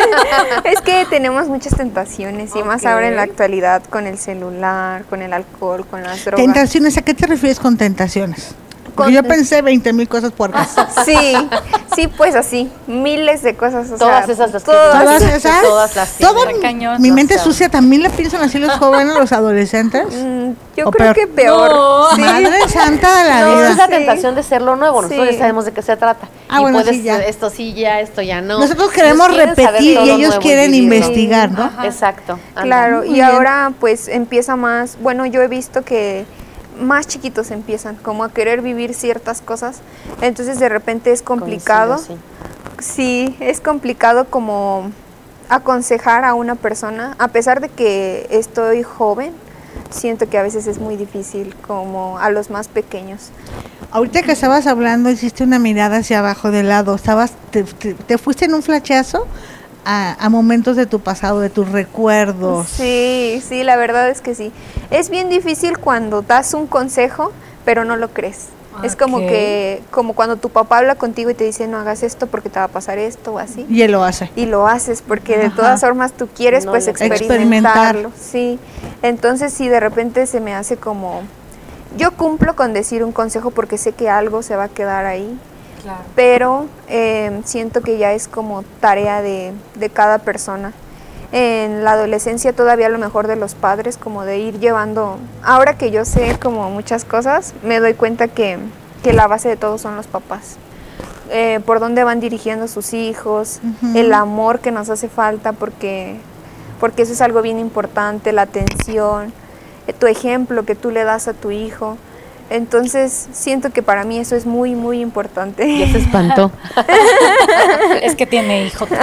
es que tenemos muchas tentaciones y más ahora en la actualidad con el celular, con el alcohol, con las drogas. Tentaciones, ¿a qué te refieres con tentaciones? Porque yo pensé 20 mil cosas puercas. Sí, sí, pues así, miles de cosas. o Todas sea, esas las que todas- Todas esas. Todas las Todo cañón. mi mente sucia también le piensan así los jóvenes, los adolescentes. Mm, Yo O creo peor. que peor. No. sí. Madre santa de la No, vida. es la Sí. tentación de ser lo nuevo. Nosotros Sí. ya sabemos de qué se trata. Ah, y bueno, puedes, sí, ya. esto sí ya, esto ya no. Nosotros queremos repetir y lo ellos quieren investigar, ¿no? Ajá. Exacto. Claro, Muy y bien. ahora pues empieza más, bueno, yo he visto que más chiquitos empiezan como a querer vivir ciertas cosas, entonces de repente es complicado. Coincido, sí. Sí, es complicado como aconsejar a una persona, a pesar de que estoy joven, siento que a veces es muy difícil como a los más pequeños. Ahorita que estabas hablando, hiciste una mirada hacia abajo del lado. Estabas, te, te- te fuiste en un flachazo a, a momentos de tu pasado, de tus recuerdos. Sí, sí, la verdad es que sí. Es bien difícil cuando das un consejo, pero no lo crees. Es como que, como cuando tu papá habla contigo y te dice no hagas esto porque te va a pasar esto o así. Y él lo hace. Y lo haces porque de todas formas tú quieres No pues experimentarlo. Sí. Entonces sí, de repente se me hace como... Yo cumplo con decir un consejo porque sé que algo se va a quedar ahí, Claro. pero eh, siento que ya es como tarea de, de cada persona. En la adolescencia todavía a lo mejor de los padres, como de ir llevando, ahora que yo sé como muchas cosas, me doy cuenta que, que la base de todo son los papás. Eh, por dónde van dirigiendo sus hijos, el amor que nos hace falta, porque, porque eso es algo bien importante, la atención, eh, tu ejemplo que tú le das a tu hijo. Entonces siento que para mí eso es muy, muy importante. Ya se espantó. Es que tiene hijo. Sí,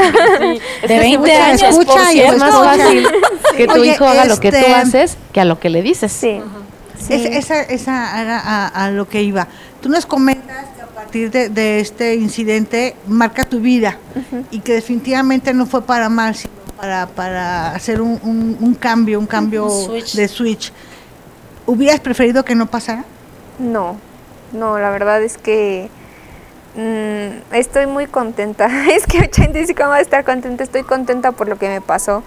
es De que 20 escucha, años, escucha y es más fácil que tu Oye, hijo haga lo que tú este- haces que a lo que le dices. Sí. sí. Es- esa esa era a, a lo que iba. Tú nos comentas que a partir de, de este incidente marca tu vida y que definitivamente no fue para mal, sino para, para hacer un, un- un cambio, un cambio Un switch. de switch. ¿Hubieras preferido que no pasara? No, no, la verdad es que mm, estoy muy contenta. Es que mucha gente dice cómo va a estar contenta. Estoy contenta por lo que me pasó,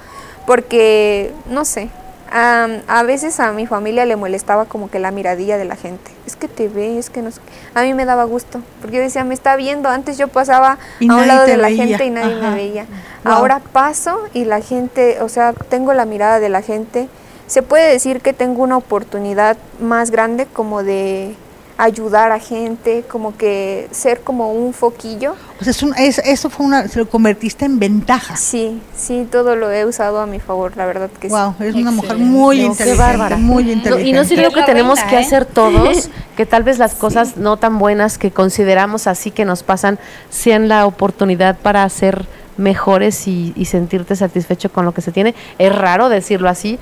porque, no sé, am, a veces a mi familia le molestaba como que la miradilla de la gente. Es que te ve, es que no sé. A mí me daba gusto, porque yo decía, me está viendo. Antes yo pasaba Y a un lado de la veía. gente y nadie Ajá. me veía. Wow. Ahora paso y la gente, o sea, tengo la mirada de la gente. Se puede decir que tengo una oportunidad más grande como de ayudar a gente, como que ser como un foquillo. O sea, es un- es- eso fue una, se lo convertiste en ventaja. Sí, sí, todo lo he usado a mi favor, la verdad que Wow, sí. es una mujer muy No, inteligente, bárbara. muy No, inteligente. y no sé lo que tenemos que ¿eh? hacer todos, que tal vez las cosas no tan buenas que consideramos así que nos pasan sean la oportunidad para ser mejores y, y sentirte satisfecho con lo que se tiene. Es raro decirlo así,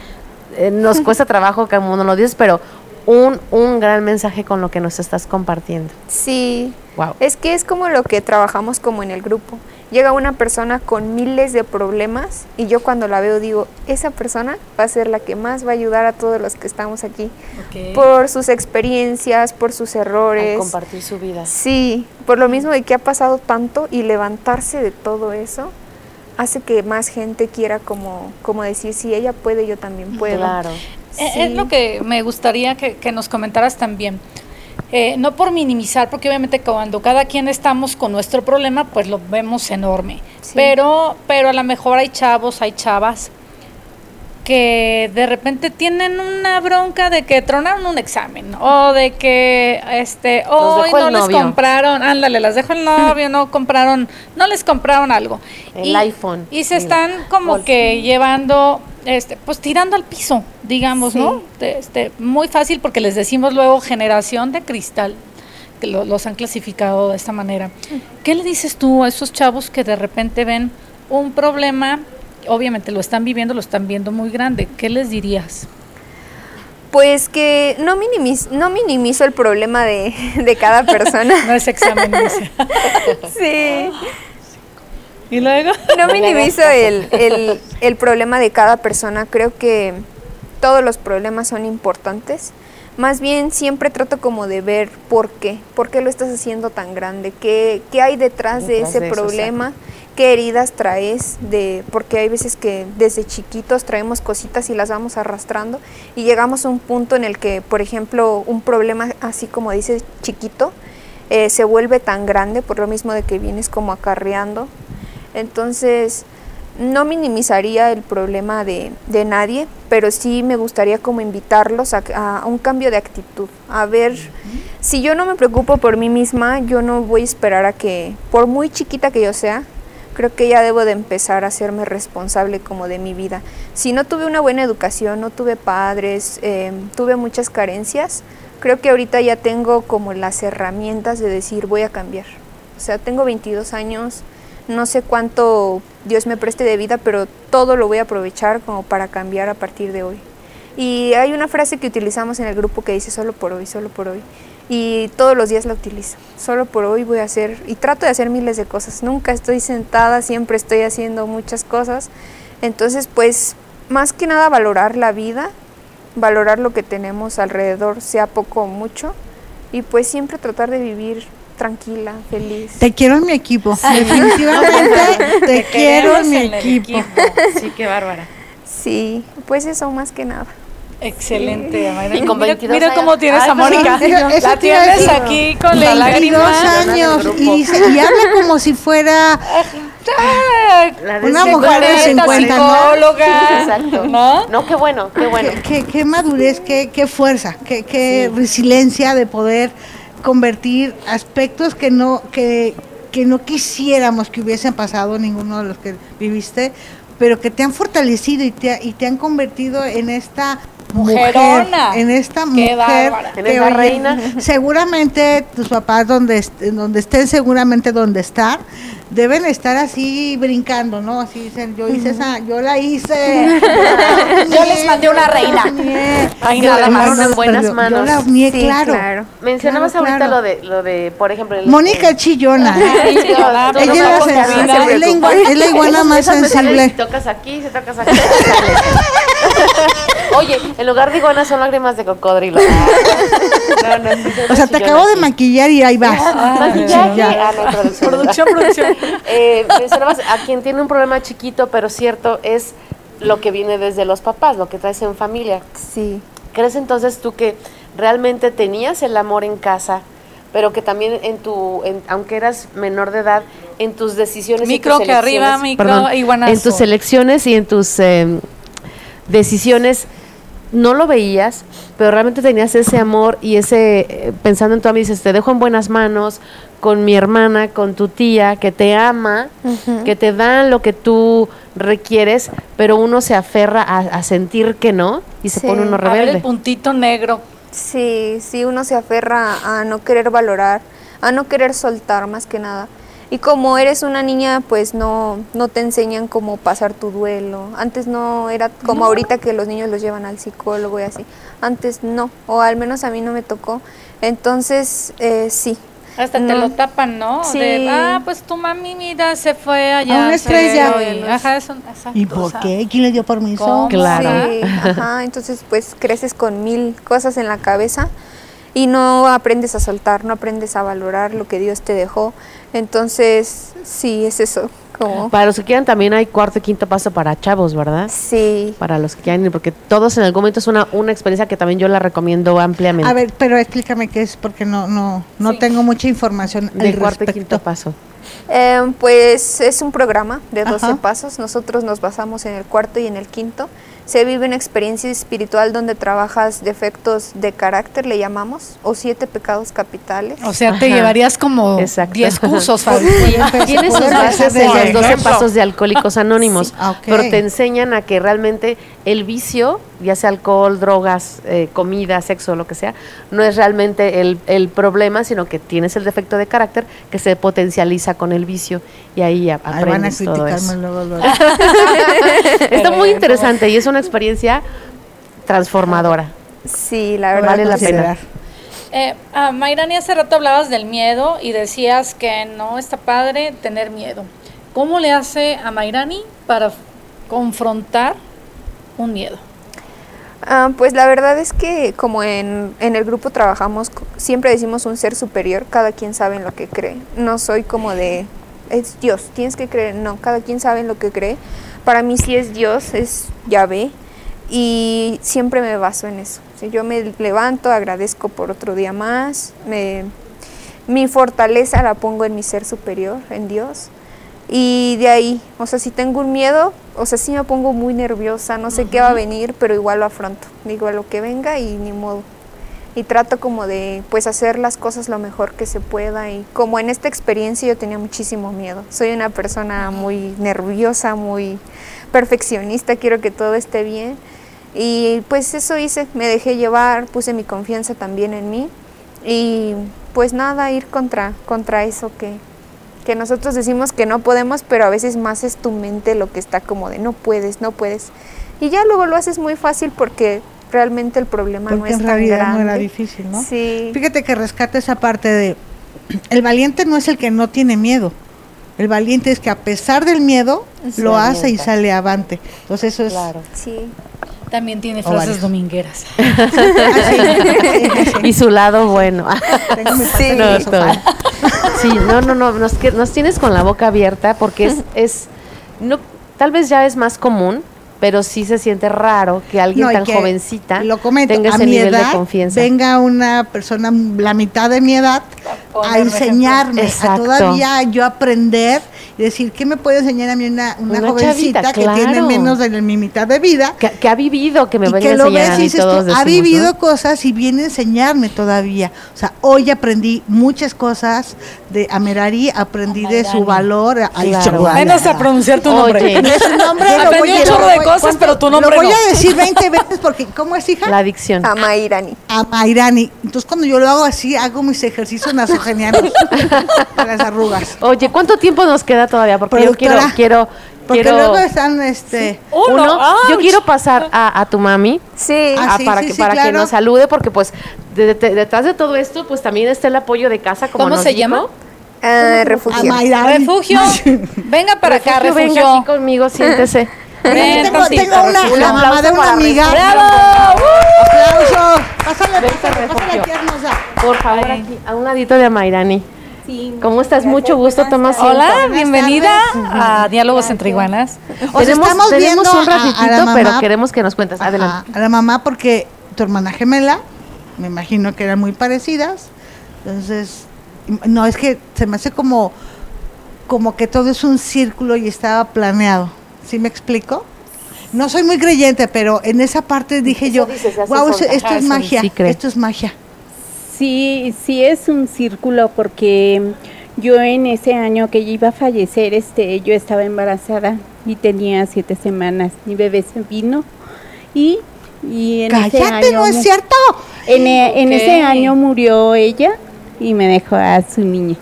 eh, nos cuesta trabajo como no lo dices, pero un, un gran mensaje con lo que nos estás compartiendo. Sí, Wow. es que es como lo que trabajamos como en el grupo. Llega una persona con miles de problemas y yo cuando la veo digo, esa persona va a ser la que más va a ayudar a todos los que estamos aquí por sus experiencias, por sus errores. compartir su vida. Sí, por lo mismo de que ha pasado tanto y levantarse de todo eso hace que más gente quiera como, como decir, si ella puede, yo también puedo. Claro. Eh, Sí. Es lo que me gustaría que, que nos comentaras también. Eh, no por minimizar, porque obviamente cuando cada quien estamos con nuestro problema, pues lo vemos enorme. Sí. Pero, pero a lo mejor hay chavos, hay chavas que de repente tienen una bronca de que tronaron un examen o de que este hoy no les compraron, ándale, las dejó el novio, no compraron, no les compraron algo. El iPhone. Y se Digo, están como que llevando, este, pues tirando al piso, digamos, Sí. ¿no? Este, muy fácil porque les decimos luego generación de cristal, que lo- los han clasificado de esta manera. ¿Qué le dices tú a esos chavos que de repente ven un problema, obviamente lo están viviendo, lo están viendo muy grande? ¿Qué les dirías? Pues que no, minimiz- no minimizo el problema de, de cada persona. No es examen, dice. sí. Y luego. No minimizo el, el, el problema de cada persona. Creo que todos los problemas son importantes, Más bien siempre trato como de ver por qué, por qué lo estás haciendo tan grande, qué, qué hay detrás, de Detrás ese de eso, problema, qué heridas traes, de, porque hay veces que desde chiquitos traemos cositas y las vamos arrastrando y llegamos a un punto en el que, por ejemplo, un problema así como dices chiquito, eh, se vuelve tan grande por lo mismo de que vienes como acarreando. Entonces, no minimizaría el problema de, de nadie, pero sí me gustaría como invitarlos a, a un cambio de actitud, a ver, si yo no me preocupo por mí misma, yo no voy a esperar a que, por muy chiquita que yo sea, creo que ya debo de empezar a hacerme responsable como de mi vida. Si no tuve una buena educación, no tuve padres, eh, tuve muchas carencias, creo que ahorita ya tengo como las herramientas de decir voy a cambiar. O sea, tengo 22 años, no sé cuánto Dios me preste de vida, pero todo lo voy a aprovechar como para cambiar a partir de hoy. Y hay una frase que utilizamos en el grupo que dice solo por hoy, solo por hoy. Y todos los días la utilizo. Solo por hoy voy a hacer, y trato de hacer miles de cosas. Nunca estoy sentada, siempre estoy haciendo muchas cosas. Entonces, pues, más que nada valorar la vida, valorar lo que tenemos alrededor, sea poco o mucho. Y pues siempre tratar de vivir tranquila, feliz. Te quiero en mi equipo. Definitivamente te quiero en mi equipo. Sí, qué bárbara. Sí, pues eso más que nada. Excelente, Mayra. Y con mira, 22 mira cómo años. tienes Ay, a Mónica. pues, eso- eso la tienes aquí con la 22 lágrima. años y, dice- y habla como si fuera La Una mujer de 50, 50, ¿no? psicóloga. Exacto. ¿No? No, qué bueno, qué bueno. qué, qué- qué madurez, qué, qué fuerza, qué, qué resiliencia de poder convertir aspectos que no, que, que no quisiéramos que hubiesen pasado ninguno de los que viviste, pero que te han fortalecido y te, ha- y te han convertido en esta mujer, Mujerona. en esta Qué mujer, bárbara. En oye, reina. Seguramente tus papás donde, donde estén, seguramente donde están, deben estar así brincando, ¿no? Así dicen, yo hice esa, yo la hice. Yo les mandé una reina. Ay, la en buenas yo- manos. Yo la Sí, claro. claro. Mencionabas Claro, ahorita claro. lo de, lo de, por ejemplo, el- Mónica chillona. Tú Ella no es la es la iguana más sensible. Si tocas aquí, si tocas aquí. Oye, en lugar de iguana son lágrimas de cocodrilo. No, no, sí, O sea, te acabo de maquillar y ahí vas. Maquillaje. Chillar. Ah, no, producción. Producción, producción. Eh, mencionabas a quien tiene un problema chiquito, pero cierto, es lo que viene desde los papás, lo que traes en familia. Sí. ¿Crees entonces tú que realmente tenías el amor en casa, pero que también en tu, en- aunque eras menor de edad, en tus decisiones, y Micro tus que arriba, micro, perdón, iguanazo. en tus elecciones y en tus eh, decisiones no lo veías, pero realmente tenías ese amor y ese, eh, pensando en tu amiga, dices, te dejo en buenas manos con mi hermana, con tu tía, que te ama, que te dan lo que tú requieres, pero uno se aferra a, a sentir que no y se Sí. pone uno A ver rebelde. el puntito negro. Sí, sí, uno se aferra a no querer valorar, a no querer soltar más que nada. Y como eres una niña, pues no, no te enseñan cómo pasar tu duelo. Antes no era como ahorita que los niños los llevan al psicólogo y así. Antes no, o al menos a mí no me tocó. Entonces, eh, sí. Hasta te lo tapan, ¿no? Sí. De, ah, pues tu mami, mira, se fue allá. A una estrella. y- ajá, eso, exacto, ¿Y o por sea, qué? ¿Quién le dio permiso? ¿Cómo? Claro. Sí, ajá, entonces pues creces con mil cosas en la cabeza y no aprendes a soltar, no aprendes a valorar lo que Dios te dejó. Entonces, sí, es eso, como Para los que quieran también hay cuarto y quinto paso para chavos, ¿verdad? sí. Para los que quieran ir, porque todos en algún momento es una, una experiencia que también yo la recomiendo ampliamente. A ver, pero explícame qué es, porque no, no, no Sí. tengo mucha información de al cuarto y quinto paso. Eh, pues es un programa de 12 Ajá. pasos. Nosotros nos basamos en el cuarto y en el quinto. Se vive una experiencia espiritual donde trabajas defectos de carácter, le llamamos, o siete pecados capitales. O sea, te Ajá. llevarías como Exacto. 10 cursos, Fabi. Tiene sus bases los 12 ejemplo. pasos de Alcohólicos Anónimos, ok. pero te enseñan a que realmente el vicio, ya sea alcohol, drogas, eh, comida, sexo, lo que sea, no es realmente el, el problema, sino que tienes el defecto de carácter que se potencializa con el vicio y ahí a- Ahí van a aprendes todo criticarme eso. luego, luego. Está muy interesante y es una experiencia transformadora. Sí, la verdad. Vale la pena. Eh, ah, Mayrani, hace rato hablabas del miedo y decías que no está padre tener miedo. ¿Cómo le hace a Mayrani para confrontar un miedo? Ah, pues la verdad es que como en, en el grupo trabajamos, siempre decimos un ser superior, cada quien sabe en lo que cree. No soy como de, es Dios, tienes que creer, no, cada quien sabe en lo que cree. Para mí sí es Dios, es Yahvé, y siempre me baso en eso. Yo me levanto, agradezco por otro día más, me, mi fortaleza la pongo en mi ser superior, en Dios. Y de ahí, o sea, si tengo un miedo, o sea, sí me pongo muy nerviosa, no sé qué va a venir, pero igual lo afronto. Digo, a lo que venga y ni modo. Y trato como de, pues, hacer las cosas lo mejor que se pueda. Y como en esta experiencia yo tenía muchísimo miedo. Soy una persona muy nerviosa, muy perfeccionista, quiero que todo esté bien. Y pues eso hice, me dejé llevar, puse mi confianza también en mí. Y pues nada, ir contra, contra eso que, que nosotros decimos que no podemos, pero a veces más es tu mente lo que está como de no puedes, no puedes. Y ya luego lo haces muy fácil porque realmente el problema no Porque es en tan realidad grande. no era difícil, ¿no? Sí. Fíjate que rescata esa parte de el valiente no es el que no tiene miedo. El valiente es que a pesar del miedo lo hace y sale avante. Entonces eso es Sí. También tiene frases varios. domingueras. y su lado bueno. Tengo mi Sí. No, sí, no, no, no, nos, nos tienes con la boca abierta porque es, es, no, tal vez ya es más común, pero sí se siente raro que alguien No, tan que jovencita lo comento, tenga a ese mi nivel edad, de confianza. venga una persona la mitad de mi edad a enseñarme, a todavía yo aprender decir, ¿qué me puede enseñar a mí una, una, Una jovencita chavita, que tiene menos de mi mitad de vida? Que, que ha vivido, que me venga a que lo enseñar ves a y mí, dices tú, todos ha vivido ¿no? cosas y viene a enseñarme todavía. O sea, hoy aprendí muchas cosas de Amerari, aprendí de su valor. Ay, Claro. Menos a pronunciar tu nombre. Oye. No es su nombre, lo Aprendí voy a- un chorro de cosas, ¿cuánto? pero tu nombre Lo voy no. a decir 20 veces porque, ¿cómo es, hija? La adicción. Amairani. a Mairani. Entonces cuando yo lo hago así, hago mis ejercicios nasogenianos para las arrugas. Oye, ¿cuánto tiempo nos queda todavía? Porque yo quiero, quiero, Porque quiero luego están, este... Uno, uno, yo quiero pasar a, a tu mami Sí. Ah, ah, sí, para sí, que sí, para que claro. nos salude porque pues de- de- detrás de todo esto pues también está el apoyo de casa como ¿Cómo nos se dijo. llama? A refugio. Refugio. Venga para acá, Refugio, refugio. venga aquí conmigo, siéntese. Ven, tengo, tengo una, refugio. la mamá de una amiga. Refugio. ¡Bravo! ¡Aplauso! Pásale, pásale, pásale refugio. aquí, hermosa. Por favor, aquí, a un ladito de Amairani. Sí. ¿Cómo estás? Mucho gusto, asiento. Hola, bienvenida a Diálogos entre Iguanas. O sea, tenemos estamos tenemos viendo un a- a ratitito, la mamá- pero queremos que nos cuentes. Adelante. a la mamá porque tu hermana gemela, me imagino que eran muy parecidas. Entonces, no, es que se me hace como, como que todo es un círculo y estaba planeado. ¿Sí me explico? No soy muy creyente, pero en esa parte dije yo, dices, wow, sola". esto es magia, sí cree. esto es magia. Sí, sí es un círculo porque yo en ese año que ella iba a fallecer, este, yo estaba embarazada y tenía siete semanas. Mi bebé se vino y, y en ese Cállate, año no es cierto. En, e- en ese año murió ella y me dejó a su niña.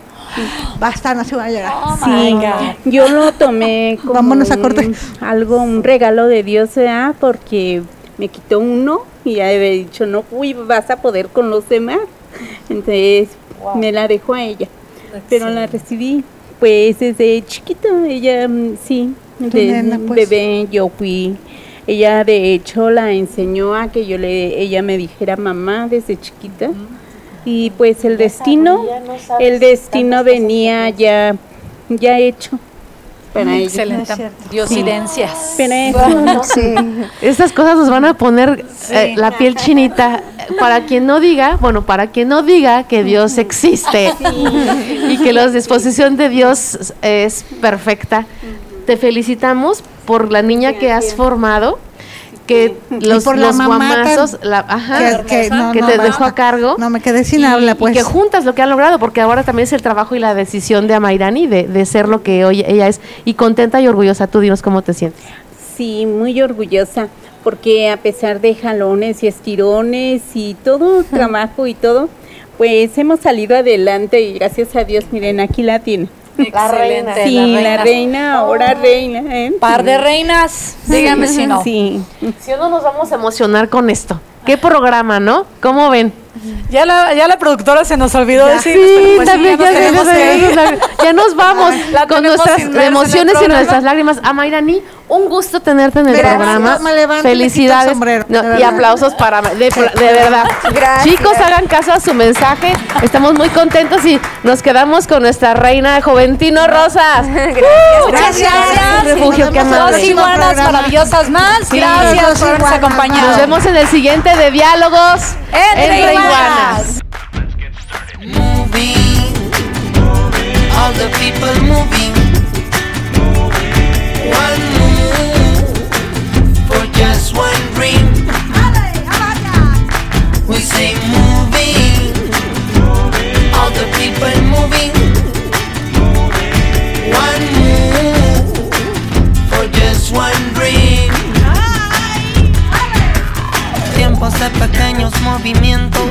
Basta, no se va a llorar. Oh God. Yo lo tomé como Vámonos a un- corte. algo, un regalo de Dios, ¿verdad? Porque me quitó uno y ya había dicho, no, uy, vas a poder con los demás. Entonces me la dejó a ella, pero la recibí pues desde chiquita, ella mm, sí, nena, pues. bebé yo fui. Ella de hecho la enseñó a que yo le, ella me dijera mamá desde chiquita. Y pues el destino, el destino venía ya, ya hecho para ella. Excelente. Diosidencias. Eso- Sí. Estas cosas nos van a poner eh, la piel chinita. Para quien no diga, bueno, para quien no diga que Dios existe y que la disposición de Dios es perfecta, te felicitamos por la niña que has formado, que los, por los guamazos, la, ajá, Que- que no, que no, te dejó a cargo. No me quedé sin y, habla, y pues. que juntas lo que han logrado, porque ahora también es el trabajo y la decisión de Amairani de, de ser lo que hoy ella es. Y contenta y orgullosa. Tú dinos cómo te sientes. Sí, muy orgullosa, porque a pesar de jalones y estirones y todo trabajo y todo, pues hemos salido adelante y gracias a Dios, miren, aquí la tiene. Excelente. Sí, la reina, ahora reina. ¿eh? Par de reinas. Dígame si no. Sí. Si o no nos vamos a emocionar con esto. ¿Qué programa, no? ¿Cómo ven? Ya la, ya la productora se nos olvidó decir. Sí, pues también ya, se nos que olvidó, ya nos vamos La con nuestras emociones y nuestras lágrimas. Amairani, un gusto tenerte en el Gracias, programa. levanto Felicidades. sombrero, No, de y aplausos para de, de verdad. Gracias. Chicos, hagan caso a su mensaje. Estamos muy contentos y nos quedamos con nuestra reina de Juventino Rosas. Muchas gracias. Refugio, qué Dos iguanas maravillosas más. Sí, gracias por acompañado. Nos vemos en el siguiente de Diálogos Entre Iguanas. Moving, all the people moving. One move for just one dream. We say moving, all the people moving. One move for just one dream. Tiempos de pequeños movimientos,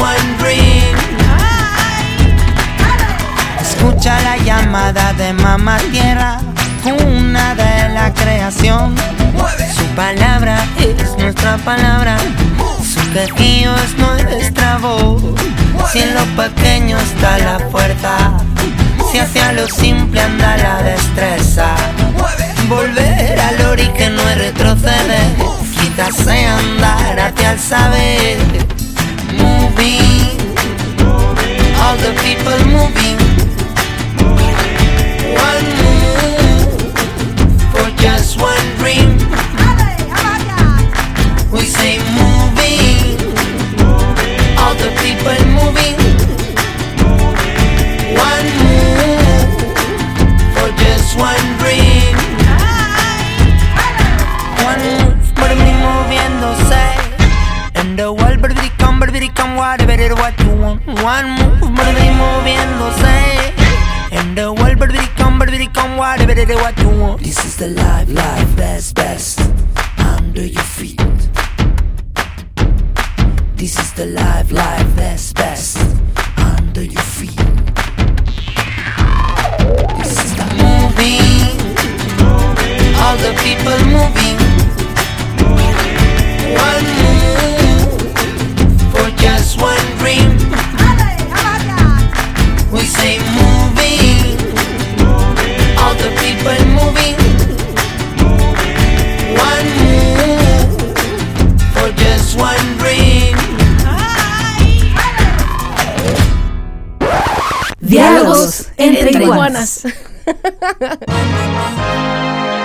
one dream. Escucha la llamada de mamá tierra, una de la creación. Su palabra es nuestra palabra, su quejío es nuestra voz. Si en lo pequeño está la fuerza, si hacia lo simple anda la destreza. Volver al ori que no retroceder, quizás andar hacia el saber. Moving, all the people moving. One move for just one dream. We say moving, all the people moving. One move for just one dream. But come, whatever it what you want. One move, por mí moviéndose. And the world, but it come, but it come, whatever it what you want. This is the life, life, best, best under your feet. This is the life, life, best, best Diálogos entre iguanas. iguanas.